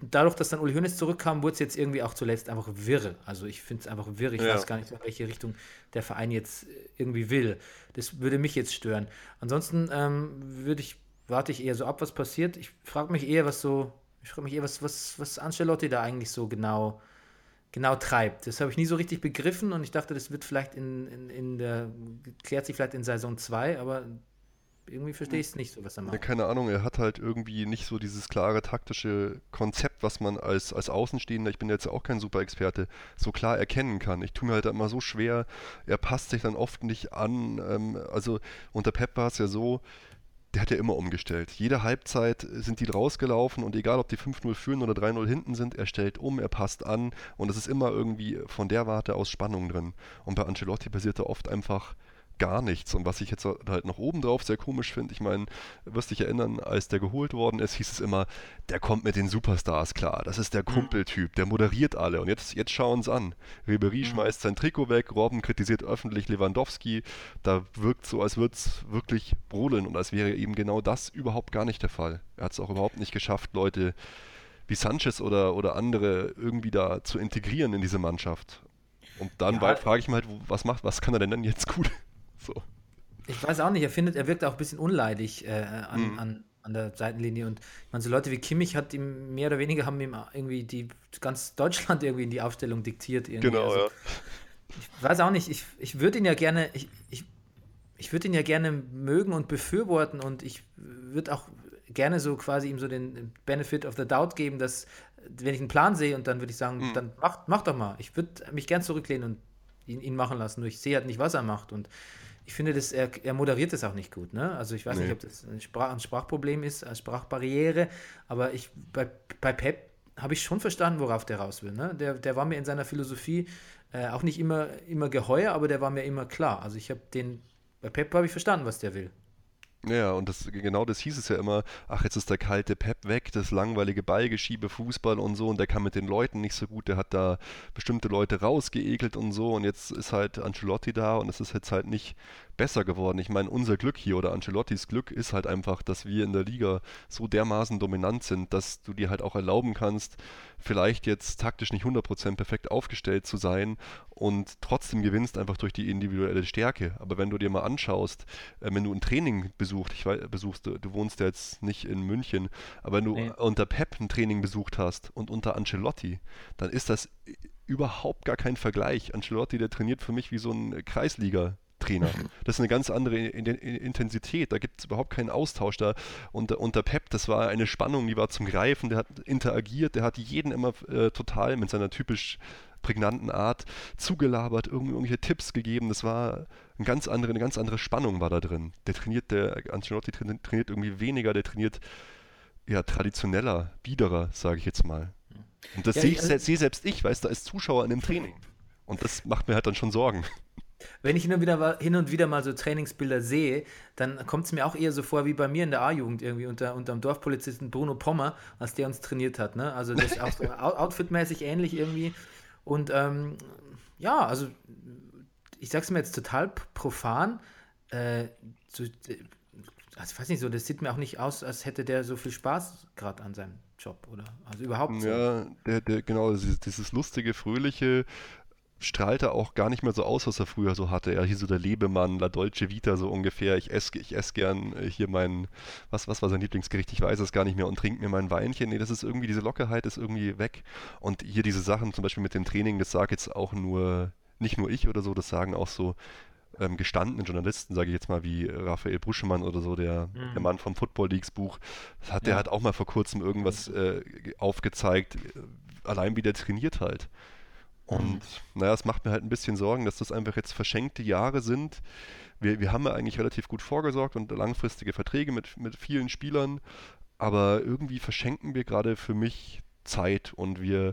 dadurch, dass dann Uli Hoeneß zurückkam, wurde es jetzt irgendwie auch zuletzt einfach wirr. Also ich finde es einfach wirr. Ich Ja. weiß gar nicht, in welche Richtung der Verein jetzt irgendwie will. Das würde mich jetzt stören. Ansonsten ähm, würde ich, warte ich eher so ab, was passiert. Ich frage mich eher, was so, ich frage mich eher, was, was, was Ancelotti da eigentlich so genau genau treibt. Das habe ich nie so richtig begriffen und ich dachte, das wird vielleicht in, in, in der, klärt sich vielleicht in Saison 2, aber irgendwie verstehe ich es nicht so, was er Ja, macht. keine Ahnung, er hat halt irgendwie nicht so dieses klare taktische Konzept, was man als, als Außenstehender, ich bin jetzt auch kein Superexperte, so klar erkennen kann. Ich tue mir halt immer so schwer, er passt sich dann oft nicht an. Ähm, also unter Pep war es ja so, der hat ja immer umgestellt. Jede Halbzeit sind die rausgelaufen und egal, ob die 5-0 führen oder 3-0 hinten sind, er stellt um, er passt an und es ist immer irgendwie von der Warte aus Spannung drin. Und bei Ancelotti passiert da oft einfach gar nichts. Und was ich jetzt halt noch oben drauf sehr komisch finde, ich meine, wirst dich erinnern, als der geholt worden ist, hieß es immer, der kommt mit den Superstars klar. Das ist der Kumpeltyp, der moderiert alle. Und jetzt, jetzt schauen sie an. Ribery schmeißt sein Trikot weg, Robben kritisiert öffentlich Lewandowski. Da wirkt so, als würde es wirklich brodeln und als wäre eben genau das überhaupt gar nicht der Fall. Er hat es auch überhaupt nicht geschafft, Leute wie Sanchez oder, oder andere irgendwie da zu integrieren in diese Mannschaft. Und dann Ja. frage ich mich halt, was macht, was kann er denn dann jetzt gut? So. Ich weiß auch nicht, er findet, er wirkt auch ein bisschen unleidig äh, an, Mhm. an, an der Seitenlinie und ich meine, so Leute wie Kimmich hat ihm mehr oder weniger haben ihm irgendwie die ganz Deutschland [laughs] irgendwie in die Aufstellung diktiert. Irgendwie. Genau, Also, ja. Ich weiß auch nicht, ich, ich würde ihn ja gerne, ich, ich, ich würde ihn ja gerne mögen und befürworten und ich würde auch gerne so quasi ihm so den Benefit of the Doubt geben, dass wenn ich einen Plan sehe und dann würde ich sagen, Mhm. dann mach, mach doch mal. Ich würde mich gern zurücklehnen und ihn, ihn machen lassen. Nur ich sehe halt nicht, was er macht und ich finde, das, er, er moderiert das auch nicht gut. Ne? Also ich weiß Nee. nicht, ob das ein, Sprach, ein Sprachproblem ist, eine Sprachbarriere, aber ich bei, bei Pep habe ich schon verstanden, worauf der raus will. Ne? Der, der war mir in seiner Philosophie äh, auch nicht immer, immer geheuer, aber der war mir immer klar. Also ich habe den, bei Pep habe ich verstanden, was der will. Ja, und das, genau das hieß es ja immer, ach, jetzt ist der kalte Pep weg, das langweilige Ballgeschiebe, Fußball und so, und der kann mit den Leuten nicht so gut, der hat da bestimmte Leute rausgeekelt und so, und jetzt ist halt Ancelotti da und es ist jetzt halt nicht besser geworden. Ich meine, unser Glück hier oder Ancelottis Glück ist halt einfach, dass wir in der Liga so dermaßen dominant sind, dass du dir halt auch erlauben kannst, vielleicht jetzt taktisch nicht 100% perfekt aufgestellt zu sein und trotzdem gewinnst einfach durch die individuelle Stärke. Aber wenn du dir mal anschaust, äh, wenn du ein Training besucht, ich weiß, besuchst, du du wohnst ja jetzt nicht in München, aber wenn du Nee. unter Pep ein Training besucht hast und unter Ancelotti, dann ist das überhaupt gar kein Vergleich. Ancelotti, der trainiert für mich wie so ein Kreisliga-Trainer. Das ist eine ganz andere In- In- Intensität, da gibt es überhaupt keinen Austausch da. Unter, unter Pep, das war eine Spannung, die war zum Greifen, der hat interagiert, der hat jeden immer äh, total mit seiner typisch prägnanten Art zugelabert, irgendwelche Tipps gegeben. Das war eine ganz andere, eine ganz andere Spannung war da drin. Der trainiert, der Ancelotti trainiert, irgendwie weniger, der trainiert ja traditioneller, biederer, sage ich jetzt mal. Und das Ja, sehe ich- ich, se- sehe selbst ich, weißt du, als Zuschauer in dem Training. Und das macht mir halt dann schon Sorgen. Wenn ich hin und wieder, mal- hin und wieder mal so Trainingsbilder sehe, dann kommt es mir auch eher so vor wie bei mir in der A-Jugend irgendwie unter, dem Dorfpolizisten Bruno Pommer, als der uns trainiert hat. Ne? Also das ist auch so [laughs] outfitmäßig ähnlich irgendwie. Und ähm, ja, also ich sag's mir jetzt total profan. Äh, so, äh, also ich weiß nicht so, das sieht mir auch nicht aus, als hätte der so viel Spaß gerade an seinem Job, oder? Also überhaupt so. Ja, der, der, genau, dieses, dieses lustige, fröhliche strahlt er auch gar nicht mehr so aus, was er früher so hatte. Er hier so der Lebemann, La Dolce Vita so ungefähr. Ich esse ich ess gern äh, hier mein, was, was war sein Lieblingsgericht? Ich weiß es gar nicht mehr und trinke mir mein Weinchen. Nee, das ist irgendwie, diese Lockerheit ist irgendwie weg. Und hier diese Sachen, zum Beispiel mit dem Training, das sage jetzt auch nur, nicht nur ich oder so, das sagen auch so ähm, gestandene Journalisten, sage ich jetzt mal, wie Raphael Bruschemann oder so, der, der Mann vom Football Leagues Buch, hat, der hat auch mal vor kurzem irgendwas äh, ge- aufgezeigt, äh, allein wie der trainiert halt. Und naja, es macht mir halt ein bisschen Sorgen, dass das einfach jetzt verschenkte Jahre sind. Wir, wir haben ja eigentlich relativ gut vorgesorgt und langfristige Verträge mit, mit vielen Spielern, aber irgendwie verschenken wir gerade für mich Zeit und wir,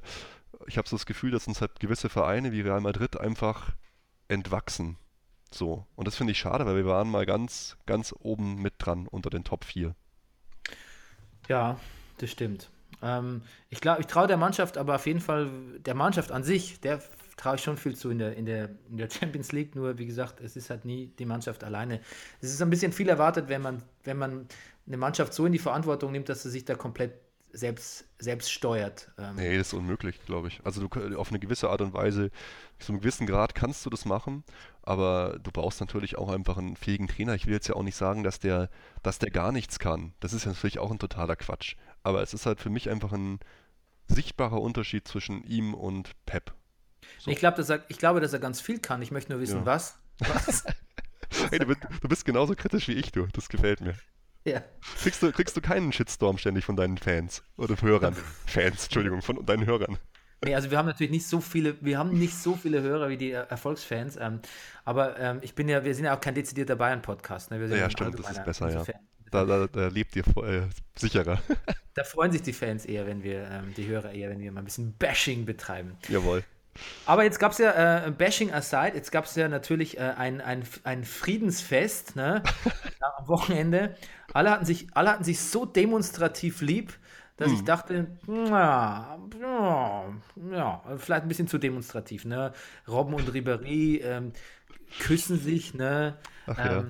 ich habe so das Gefühl, dass uns halt gewisse Vereine wie Real Madrid einfach entwachsen. So. Und das finde ich schade, weil wir waren mal ganz, ganz oben mit dran unter den Top 4. Ja, das stimmt. Ähm, ich glaube, ich traue der Mannschaft aber auf jeden Fall, der Mannschaft an sich, der traue ich schon viel zu in der, in, der, in der Champions League. Nur, wie gesagt, es ist halt nie die Mannschaft alleine. Es ist ein bisschen viel erwartet, wenn man, wenn man eine Mannschaft so in die Verantwortung nimmt, dass sie sich da komplett selbst, selbst steuert. Ähm, Nee, das ist unmöglich, glaube ich. Also du auf eine gewisse Art und Weise, zu einem gewissen Grad kannst du das machen, aber du brauchst natürlich auch einfach einen fähigen Trainer. Ich will jetzt ja auch nicht sagen, dass der, dass der gar nichts kann. Das ist ja natürlich auch ein totaler Quatsch. Aber es ist halt für mich einfach ein sichtbarer Unterschied zwischen ihm und Pep. So. Ich, glaub, dass er, ich glaube, dass er ganz viel kann. Ich möchte nur wissen, Ja. was. was? [laughs] Hey, du, bist- du bist genauso kritisch wie ich, du. Das gefällt mir. ja. Kriegst du, kriegst du keinen Shitstorm ständig von deinen Fans oder Hörern? [laughs] Fans, Entschuldigung, von deinen Hörern. Nee, also wir haben natürlich nicht so viele, wir haben nicht so viele Hörer wie die äh, Erfolgsfans, ähm, aber ähm, ich bin ja, wir sind ja auch kein dezidierter Bayern-Podcast. Ne? Ja, ein stimmt, das ist besser, ja. Fan. Da, da, da lebt ihr äh, sicherer. [laughs] Da freuen sich die Fans eher, wenn wir, ähm, die Hörer eher, wenn wir mal ein bisschen Bashing betreiben. Jawohl. Aber jetzt gab es ja, äh, Bashing aside, jetzt gab es ja natürlich äh, ein, ein, ein Friedensfest ne? [laughs] Am Wochenende. Alle hatten, sich, alle hatten sich so demonstrativ lieb, dass ich dachte, ja, ja, vielleicht ein bisschen zu demonstrativ. Ne? Robben und Ribéry ähm, küssen sich. Ne? Ach ja.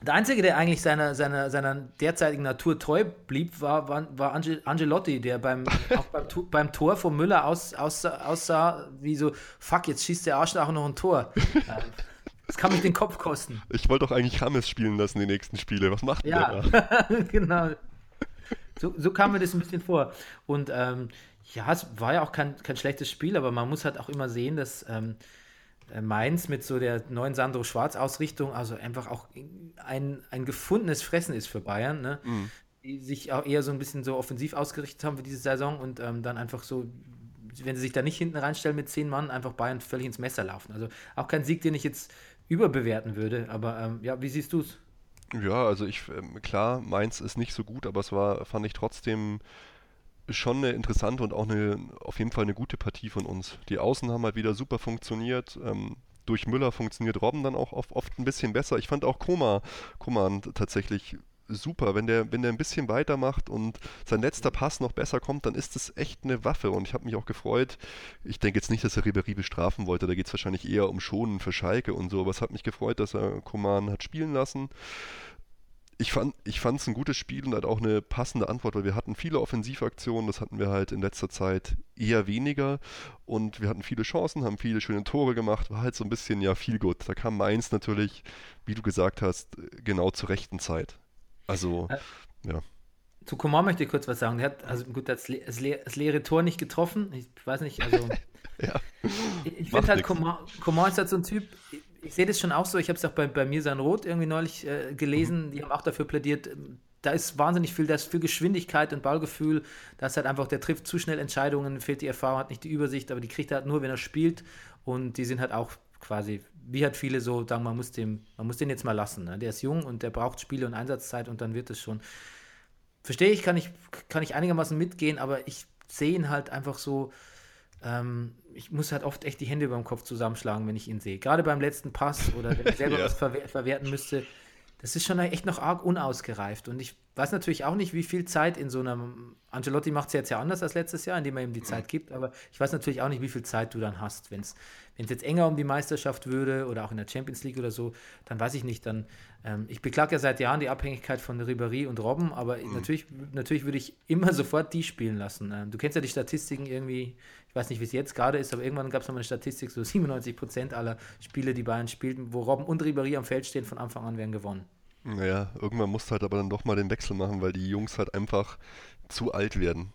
Der Einzige, der eigentlich seiner, seiner, seiner derzeitigen Natur treu blieb, war, war, war Angel, Angelotti, der beim, [laughs] auch beim, beim Tor von Müller aus, aussah, aussah wie so, fuck, jetzt schießt der Arschloch noch ein Tor. [laughs] Ähm, Das kann mich den Kopf kosten. Ich wollte doch eigentlich Rames spielen lassen, die nächsten Spiele. Was macht Ja, der da? [laughs] genau. So, so kam mir das ein bisschen vor. Und ähm, ja, es war ja auch kein, kein schlechtes Spiel, aber man muss halt auch immer sehen, dass ähm, äh, Mainz mit so der neuen Sandro Schwarz-Ausrichtung also einfach auch ein, ein gefundenes Fressen ist für Bayern, ne? die sich auch eher so ein bisschen so offensiv ausgerichtet haben für diese Saison und ähm, dann einfach so, wenn sie sich da nicht hinten reinstellen mit zehn Mann, einfach Bayern völlig ins Messer laufen. Also auch kein Sieg, den ich jetzt überbewerten würde, aber ähm, ja, wie siehst du es? Ja, also ich, ähm, klar, Mainz ist nicht so gut, aber es war, fand ich trotzdem schon eine interessante und auch eine, auf jeden Fall eine gute Partie von uns. Die Außen haben halt wieder super funktioniert. Ähm, durch Müller funktioniert Robben dann auch oft, oft ein bisschen besser. Ich fand auch Koma, Koman tatsächlich super. Wenn der, wenn der ein bisschen weitermacht und sein letzter Pass noch besser kommt, dann ist das echt eine Waffe. Und ich habe mich auch gefreut. Ich denke jetzt nicht, dass er Ribéry bestrafen wollte. Da geht es wahrscheinlich eher um Schonen für Schalke und so. Aber es hat mich gefreut, dass er Koman hat spielen lassen ich fand es ein gutes Spiel und halt auch eine passende Antwort, weil wir hatten viele Offensivaktionen, das hatten wir halt in letzter Zeit eher weniger und wir hatten viele Chancen, haben viele schöne Tore gemacht, war halt so ein bisschen ja viel gut. Da kam Mainz natürlich, wie du gesagt hast, genau zur rechten Zeit. Also, ja. Zu Coman möchte ich kurz was sagen. Der hat, also gut, das, le das, le das leere Tor nicht getroffen. Ich weiß nicht, also. [laughs] Ja. Ich, ich finde halt. Coman, Coman ist halt so ein Typ, ich, sehe das schon auch so, ich habe es auch bei, bei mir sein Rot irgendwie neulich äh, gelesen, die haben auch dafür plädiert, ähm, da ist wahnsinnig viel, da ist viel Geschwindigkeit und Ballgefühl, da ist halt einfach, der trifft zu schnell Entscheidungen, fehlt die Erfahrung, hat nicht die Übersicht, aber die kriegt er halt nur, wenn er spielt und die sind halt auch quasi, wie halt viele so sagen, man muss, dem, man muss den jetzt mal lassen. Ne? Der ist jung und der braucht Spiele und Einsatzzeit und dann wird es schon. Verstehe ich, kann ich, kann ich einigermaßen mitgehen, aber ich sehe ihn halt einfach so, ähm, ich muss halt oft echt die Hände über dem Kopf zusammenschlagen, wenn ich ihn sehe. Gerade beim letzten Pass oder wenn ich selber [laughs] Ja. was verwer verwerten müsste. Das ist schon echt noch arg unausgereift. Und ich weiß natürlich auch nicht, wie viel Zeit in so einem. Ancelotti macht es jetzt ja anders als letztes Jahr, indem er ihm die Zeit gibt, aber ich weiß natürlich auch nicht, wie viel Zeit du dann hast. Wenn es jetzt enger um die Meisterschaft würde oder auch in der Champions League oder so, dann weiß ich nicht. Dann, ähm, ich beklage ja seit Jahren die Abhängigkeit von Ribéry und Robben, aber natürlich, natürlich würde ich immer [laughs] sofort die spielen lassen. Ähm, du kennst ja die Statistiken irgendwie, ich weiß nicht, wie es jetzt gerade ist, aber irgendwann gab es mal eine Statistik, so [laughs] 97% aller Spiele, die Bayern spielten, wo Robben und Ribéry am Feld stehen, von Anfang an werden gewonnen. Naja, irgendwann musst du halt aber dann doch mal den Wechsel machen, weil die Jungs halt einfach zu alt werden.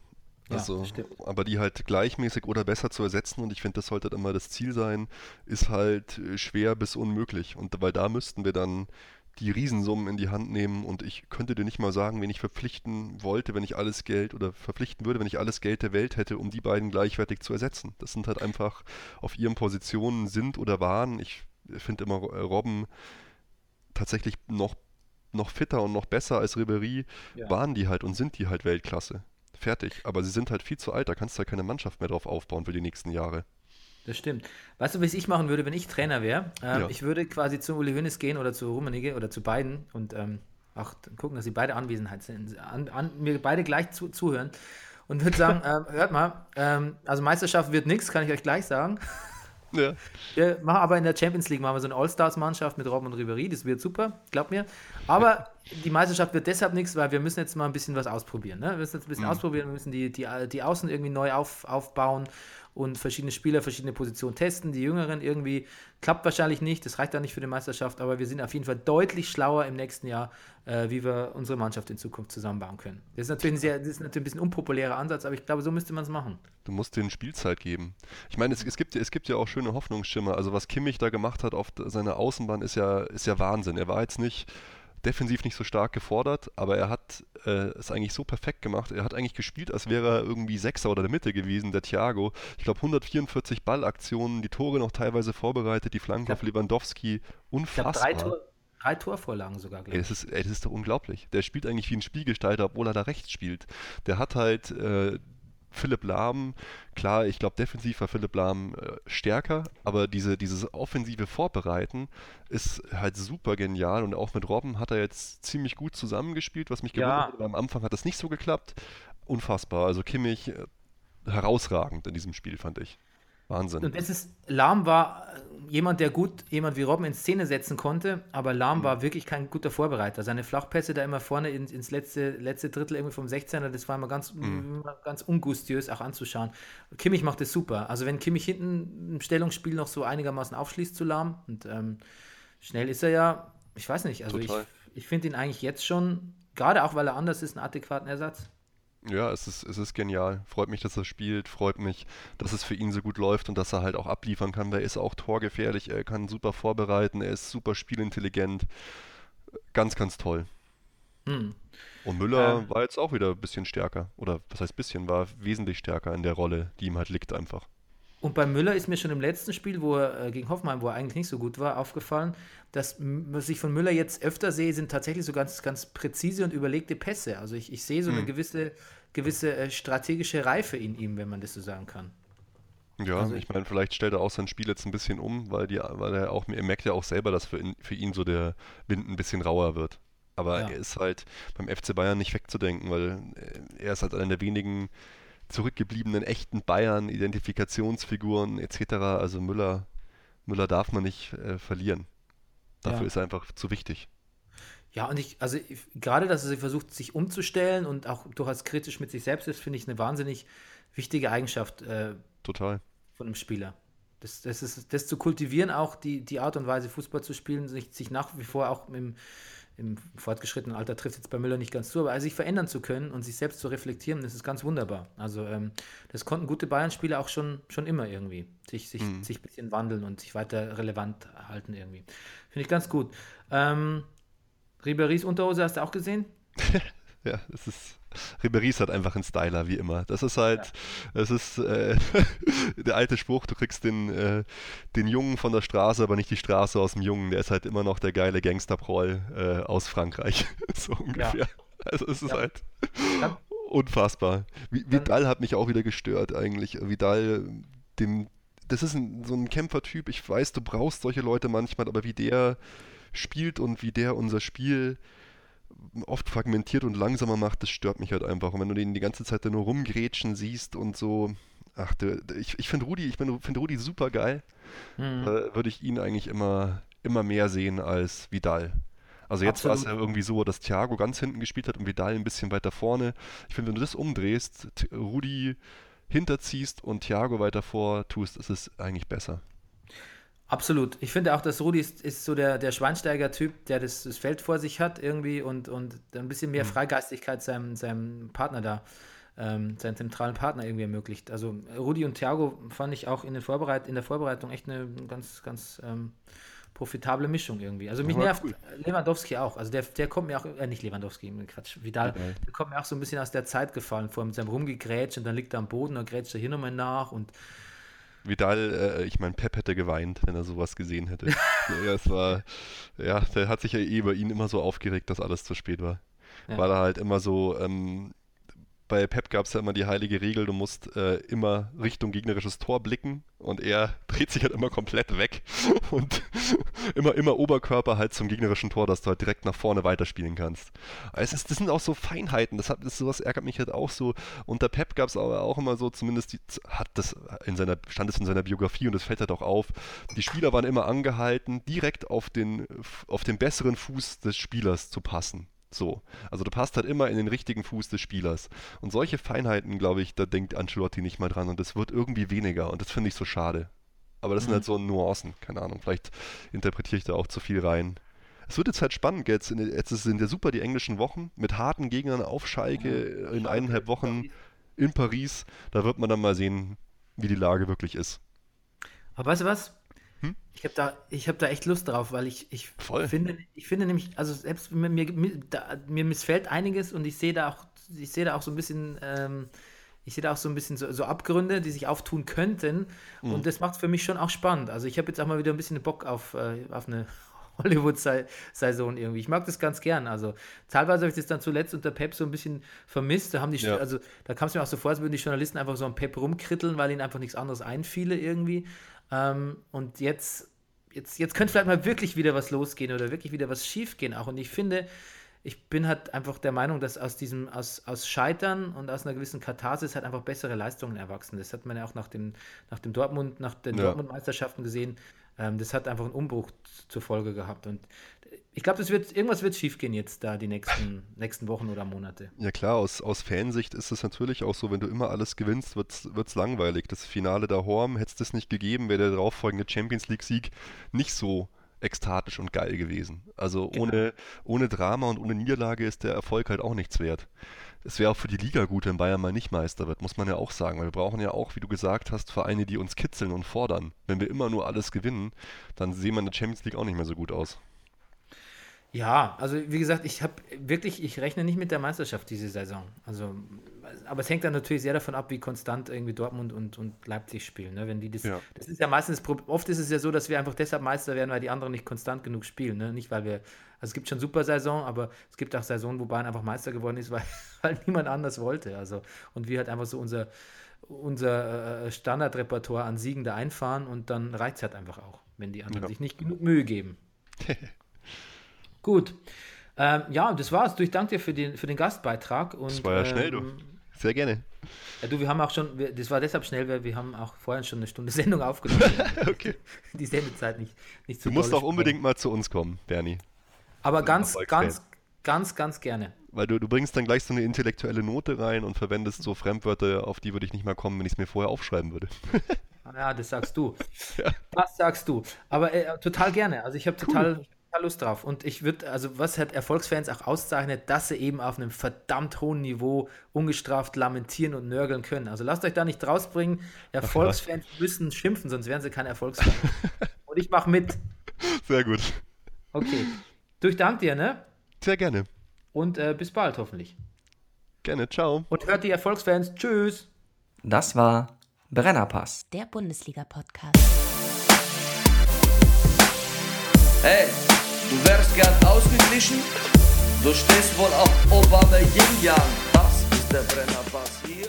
Ja, Also, stimmt. aber die halt gleichmäßig oder besser zu ersetzen und ich finde, das sollte dann mal das Ziel sein, ist halt äh, schwer bis unmöglich. Und weil da müssten wir dann die Riesensummen in die Hand nehmen und ich könnte dir nicht mal sagen, wen ich verpflichten wollte, wenn ich alles Geld oder verpflichten würde, wenn ich alles Geld der Welt hätte, um die beiden gleichwertig zu ersetzen. Das sind halt einfach auf ihren Positionen sind oder waren. Ich finde immer äh, Robben tatsächlich noch, noch fitter und noch besser als Ribéry Ja. waren die halt und sind die halt Weltklasse. Fertig. Aber sie sind halt viel zu alt, da kannst du halt keine Mannschaft mehr drauf aufbauen für die nächsten Jahre. Das stimmt. Weißt du, was ich machen würde, wenn ich Trainer wäre? Ähm, Ja. Ich würde quasi zu Uli Hoeneß gehen oder zu Rummenigge oder zu beiden und ähm, auch gucken, dass sie beide Anwesenheit sind, an, an, mir beide gleich zu, zuhören und würde sagen, [laughs] ähm, hört mal, ähm, also Meisterschaft wird nichts, kann ich euch gleich sagen. Ja. Wir machen aber in der Champions League machen wir so eine All-Stars-Mannschaft mit Robben und Ribéry, das wird super, glaub mir. Aber die Meisterschaft wird deshalb nichts, weil wir müssen jetzt mal ein bisschen was ausprobieren. Ne? Wir müssen jetzt ein bisschen ausprobieren, wir müssen die, die, die Außen irgendwie neu auf, aufbauen und verschiedene Spieler, verschiedene Positionen testen. Die Jüngeren irgendwie klappt wahrscheinlich nicht, das reicht dann nicht für die Meisterschaft, aber wir sind auf jeden Fall deutlich schlauer im nächsten Jahr, äh, wie wir unsere Mannschaft in Zukunft zusammenbauen können. Das ist natürlich ein, sehr, das ist natürlich ein bisschen unpopulärer Ansatz, aber ich glaube, so müsste man es machen. Du musst denen Spielzeit geben. Ich meine, es, es, gibt, es gibt ja auch schöne Hoffnungsschimmer. Also was Kimmich da gemacht hat auf seiner Außenbahn ist ja, ist ja Wahnsinn. Er war jetzt nicht defensiv nicht so stark gefordert, aber er hat äh, es eigentlich so perfekt gemacht. Er hat eigentlich gespielt, als wäre er irgendwie Sechser oder der Mitte gewesen, der Thiago. Ich glaube 144 Ballaktionen, die Tore noch teilweise vorbereitet, die Flanke glaub- auf Lewandowski. Ich habe Unfassbar. drei, Tor, drei Torvorlagen sogar, Ey, glaube ich. das, ist, ey, das ist doch unglaublich. Der spielt eigentlich wie ein Spielgestalter, obwohl er da rechts spielt. Der hat halt äh, Philipp Lahm, klar, ich glaube, defensiv war Philipp Lahm äh, stärker, aber diese, dieses offensive Vorbereiten ist halt super genial und auch mit Robben hat er jetzt ziemlich gut zusammengespielt, was mich Ja. gewundert hat. weil Am Anfang hat das nicht so geklappt. Unfassbar. Also Kimmich äh, herausragend in diesem Spiel, fand ich. Wahnsinn. Und das ist, Lahm war äh, jemand, der gut jemand wie Robben in Szene setzen konnte, aber Lahm war wirklich kein guter Vorbereiter. Seine Flachpässe da immer vorne ins, ins letzte, letzte Drittel irgendwie vom 16er, das war immer ganz, immer ganz ungustiös auch anzuschauen. Kimmich macht das super. Also wenn Kimmich hinten im Stellungsspiel noch so einigermaßen aufschließt zu Lahm und ähm, schnell ist er ja, ich weiß nicht, also Total. ich, ich finde ihn eigentlich jetzt schon, gerade auch weil er anders ist, einen adäquaten Ersatz. Ja, es ist, es ist genial. Freut mich, dass er spielt. Freut mich, dass es für ihn so gut läuft und dass er halt auch abliefern kann. weil Er ist auch torgefährlich. Er kann super vorbereiten. Er ist super spielintelligent. Ganz, ganz toll. Hm. Und Müller Ähm. war jetzt auch wieder ein bisschen stärker. Oder was heißt bisschen? War wesentlich stärker in der Rolle, die ihm halt liegt einfach. Und bei Müller ist mir schon im letzten Spiel, wo er äh, gegen Hoffenheim, wo er eigentlich nicht so gut war, aufgefallen, dass was ich von Müller jetzt öfter sehe, sind tatsächlich so ganz, ganz präzise und überlegte Pässe. Also ich, ich sehe so eine gewisse, gewisse äh, strategische Reife in ihm, wenn man das so sagen kann. Ja, Also ich ich- meine, vielleicht stellt er auch sein Spiel jetzt ein bisschen um, weil, die, weil er auch, er merkt ja auch selber, dass für ihn, für ihn so der Wind ein bisschen rauer wird. Aber Ja. er ist halt beim FC Bayern nicht wegzudenken, weil äh, er ist halt einer der wenigen zurückgebliebenen echten Bayern, Identifikationsfiguren etc. Also Müller, Müller darf man nicht äh, verlieren. Dafür Ja. ist er einfach zu wichtig. Ja, und ich, also ich, gerade, dass er versucht, sich umzustellen und auch durchaus kritisch mit sich selbst ist, finde ich eine wahnsinnig wichtige Eigenschaft äh, Total. von einem Spieler. Das, das, ist, das zu kultivieren, auch die, die Art und Weise, Fußball zu spielen, sich, sich nach wie vor auch im, im fortgeschrittenen Alter trifft jetzt bei Müller nicht ganz zu, aber sich verändern zu können und sich selbst zu reflektieren, das ist ganz wunderbar. Also ähm, das konnten gute Bayern-Spieler auch schon, schon immer irgendwie, sich, sich, sich ein bisschen wandeln und sich weiter relevant halten irgendwie. Finde ich ganz gut. Ähm, Ribéry's Unterhose hast du auch gesehen? [laughs] Ja, es ist. Ribéry ist halt einfach ein Styler, wie immer. Das ist halt, es ist äh, [laughs] der alte Spruch, du kriegst den, äh, den Jungen von der Straße, aber nicht die Straße aus dem Jungen. Der ist halt immer noch der geile Gangsterproll äh, aus Frankreich. [laughs] so ungefähr. Also es ist Ja. halt Ja. unfassbar. Vidal hat mich auch wieder gestört eigentlich. Vidal, dem, das ist ein, so ein Kämpfertyp. Ich weiß, du brauchst solche Leute manchmal, aber wie der spielt und wie der unser Spiel oft fragmentiert und langsamer macht, das stört mich halt einfach. Und wenn du den die ganze Zeit da nur rumgrätschen siehst und so, ach, der, der, ich, ich finde Rudi, ich finde Rudi super geil. Mhm. Äh, würde ich ihn eigentlich immer, immer mehr sehen als Vidal. Also jetzt war es ja irgendwie so, dass Thiago ganz hinten gespielt hat und Vidal ein bisschen weiter vorne. Ich finde, wenn du das umdrehst, Rudi hinterziehst und Thiago weiter vor tust, ist es eigentlich besser. Absolut. Ich finde auch, dass Rudi ist, ist so der, der Schweinsteiger-Typ, der das, das Feld vor sich hat irgendwie und, und ein bisschen mehr Freigeistigkeit seinem, seinem Partner da, ähm, seinem zentralen Partner irgendwie ermöglicht. Also Rudi und Thiago fand ich auch in, Vorbereit in der Vorbereitung echt eine ganz, ganz ähm, profitable Mischung irgendwie. Also mich nervt cool. Lewandowski auch. Also der, der kommt mir auch, äh, nicht Lewandowski, Quatsch, Vidal, Vidal. der kommt mir auch so ein bisschen aus der Zeit gefallen, vor mit seinem Rumgegrätscht und dann liegt er am Boden und grätscht er hier nochmal nach und Vidal, äh, ich meine, Pep hätte geweint, wenn er sowas gesehen hätte. [laughs] ja, es war, ja, der hat sich ja eh über ihn immer so aufgeregt, dass alles zu spät war. Ja. Weil er halt immer so, ähm, bei Pep gab es ja immer die heilige Regel, du musst äh, immer Richtung gegnerisches Tor blicken und er [laughs] dreht sich halt immer komplett weg [laughs] und [laughs] immer, immer Oberkörper halt zum gegnerischen Tor, dass du halt direkt nach vorne weiterspielen kannst. Aber Es ist, das sind auch so Feinheiten, das hat, das, sowas ärgert mich halt auch so. Unter Pep gab es aber auch immer so, zumindest die, hat das in seiner, stand es in seiner Biografie und das fällt halt auch auf, die Spieler waren immer angehalten, direkt auf den, auf den besseren Fuß des Spielers zu passen. So. Also du passt halt immer in den richtigen Fuß des Spielers. Und solche Feinheiten, glaube ich, da denkt Ancelotti nicht mal dran und das wird irgendwie weniger und das finde ich so schade. Aber das sind halt so Nuancen, keine Ahnung. Vielleicht interpretiere ich da auch zu viel rein. Es wird jetzt halt spannend, jetzt, in, jetzt sind ja super die englischen Wochen mit harten Gegnern auf Schalke in eineinhalb Wochen in Paris. Da wird man dann mal sehen, wie die Lage wirklich ist. Aber weißt du was? Hm? Ich habe da, ich hab da echt Lust drauf, weil ich, ich Voll. finde, ich finde nämlich, also selbst mir, mir, mir, da, mir missfällt einiges und ich sehe da auch, ich sehe da auch so ein bisschen, ähm, ich sehe da auch so ein bisschen so, so Abgründe, die sich auftun könnten. Mhm. Und das macht es für mich schon auch spannend. Also ich habe jetzt auch mal wieder ein bisschen Bock auf, äh, auf eine [laughs] Hollywood-Saison irgendwie. Ich mag das ganz gern. Also teilweise habe ich das dann zuletzt unter Pep so ein bisschen vermisst. Da haben die, Ja. also da kam es mir auch so vor, als würden die Journalisten einfach so am Pep rumkritteln, weil ihnen einfach nichts anderes einfiele irgendwie. Ähm, und jetzt, jetzt, jetzt könnte vielleicht mal wirklich wieder was losgehen oder wirklich wieder was schiefgehen auch. Und ich finde, ich bin halt einfach der Meinung, dass aus diesem, aus, aus Scheitern und aus einer gewissen Katharsis halt einfach bessere Leistungen erwachsen. Das hat man ja auch nach dem, nach dem Dortmund, nach den Ja. Dortmund-Meisterschaften gesehen. Ähm, das hat einfach einen Umbruch zur Folge gehabt. Und ich glaube, wird, irgendwas wird schiefgehen jetzt da die nächsten, nächsten Wochen oder Monate. Ja klar, aus, aus Fansicht ist es natürlich auch so, wenn du immer alles gewinnst, wird's, wird's langweilig. Das Finale der Horm, hätte es das nicht gegeben, wäre der darauffolgende Champions League-Sieg nicht so ekstatisch und geil gewesen. Also ohne, ohne Drama und ohne Niederlage ist der Erfolg halt auch nichts wert. Es wäre auch für die Liga gut, wenn Bayern mal nicht Meister wird, muss man ja auch sagen, weil wir brauchen ja auch, wie du gesagt hast, Vereine, die uns kitzeln und fordern. Wenn wir immer nur alles gewinnen, dann sehen wir in der Champions League auch nicht mehr so gut aus. Ja, also wie gesagt, ich habe wirklich, ich rechne nicht mit der Meisterschaft diese Saison. Also, aber es hängt dann natürlich sehr davon ab, wie konstant irgendwie Dortmund und, und Leipzig spielen. Ne? Wenn die das, Ja. das ist ja meistens, oft ist es ja so, dass wir einfach deshalb Meister werden, weil die anderen nicht konstant genug spielen. Ne? Nicht, weil wir, also es gibt schon super Saison, aber es gibt auch Saisonen, wo Bayern einfach Meister geworden ist, [laughs] weil, weil niemand anders wollte. Also, und wir halt einfach so unser, unser äh, Standardrepertoire an Siegen da einfahren und dann reicht es halt einfach auch, wenn die anderen Ja. sich nicht genug Mühe geben. [laughs] Gut. Ähm, ja, das war's. Du, ich danke dir für den, für den Gastbeitrag. Und, Das war ja schnell, du. ähm, Sehr gerne. Ja, du, wir haben auch schon, das war deshalb schnell, weil wir haben auch vorhin schon eine Stunde [laughs] Sendung aufgenommen. [laughs] Okay. Die Sendezeit nicht, nicht so Du musst auch unbedingt mal zu uns kommen, Bernie. Aber ganz, Erfolgsfan. ganz, ganz, ganz gerne. Weil du, du bringst dann gleich so eine intellektuelle Note rein und verwendest so Fremdwörter, auf die würde ich nicht mal kommen, wenn ich es mir vorher aufschreiben würde. [laughs] Ja, das sagst du. Das sagst du. Aber äh, total gerne. Also ich habe total, total Lust drauf. Und ich würde, also was hat Erfolgsfans auch auszeichnet, dass sie eben auf einem verdammt hohen Niveau ungestraft lamentieren und nörgeln können. Also lasst euch da nicht rausbringen. Erfolgsfans müssen schimpfen, sonst wären sie kein Erfolgsfan. [laughs] und ich mache mit. Sehr gut. Okay. Du, ich danke dir, ne? Sehr gerne. Und äh, bis bald hoffentlich. Gerne. Ciao. Und hört die Erfolgsfans. Tschüss. Das war Brennerpass. Der Bundesliga-Podcast. Hey, du wärst gern ausgeglichen? Du stehst wohl auf Obama Yin Yang. Das ist der Brennerpass. Hier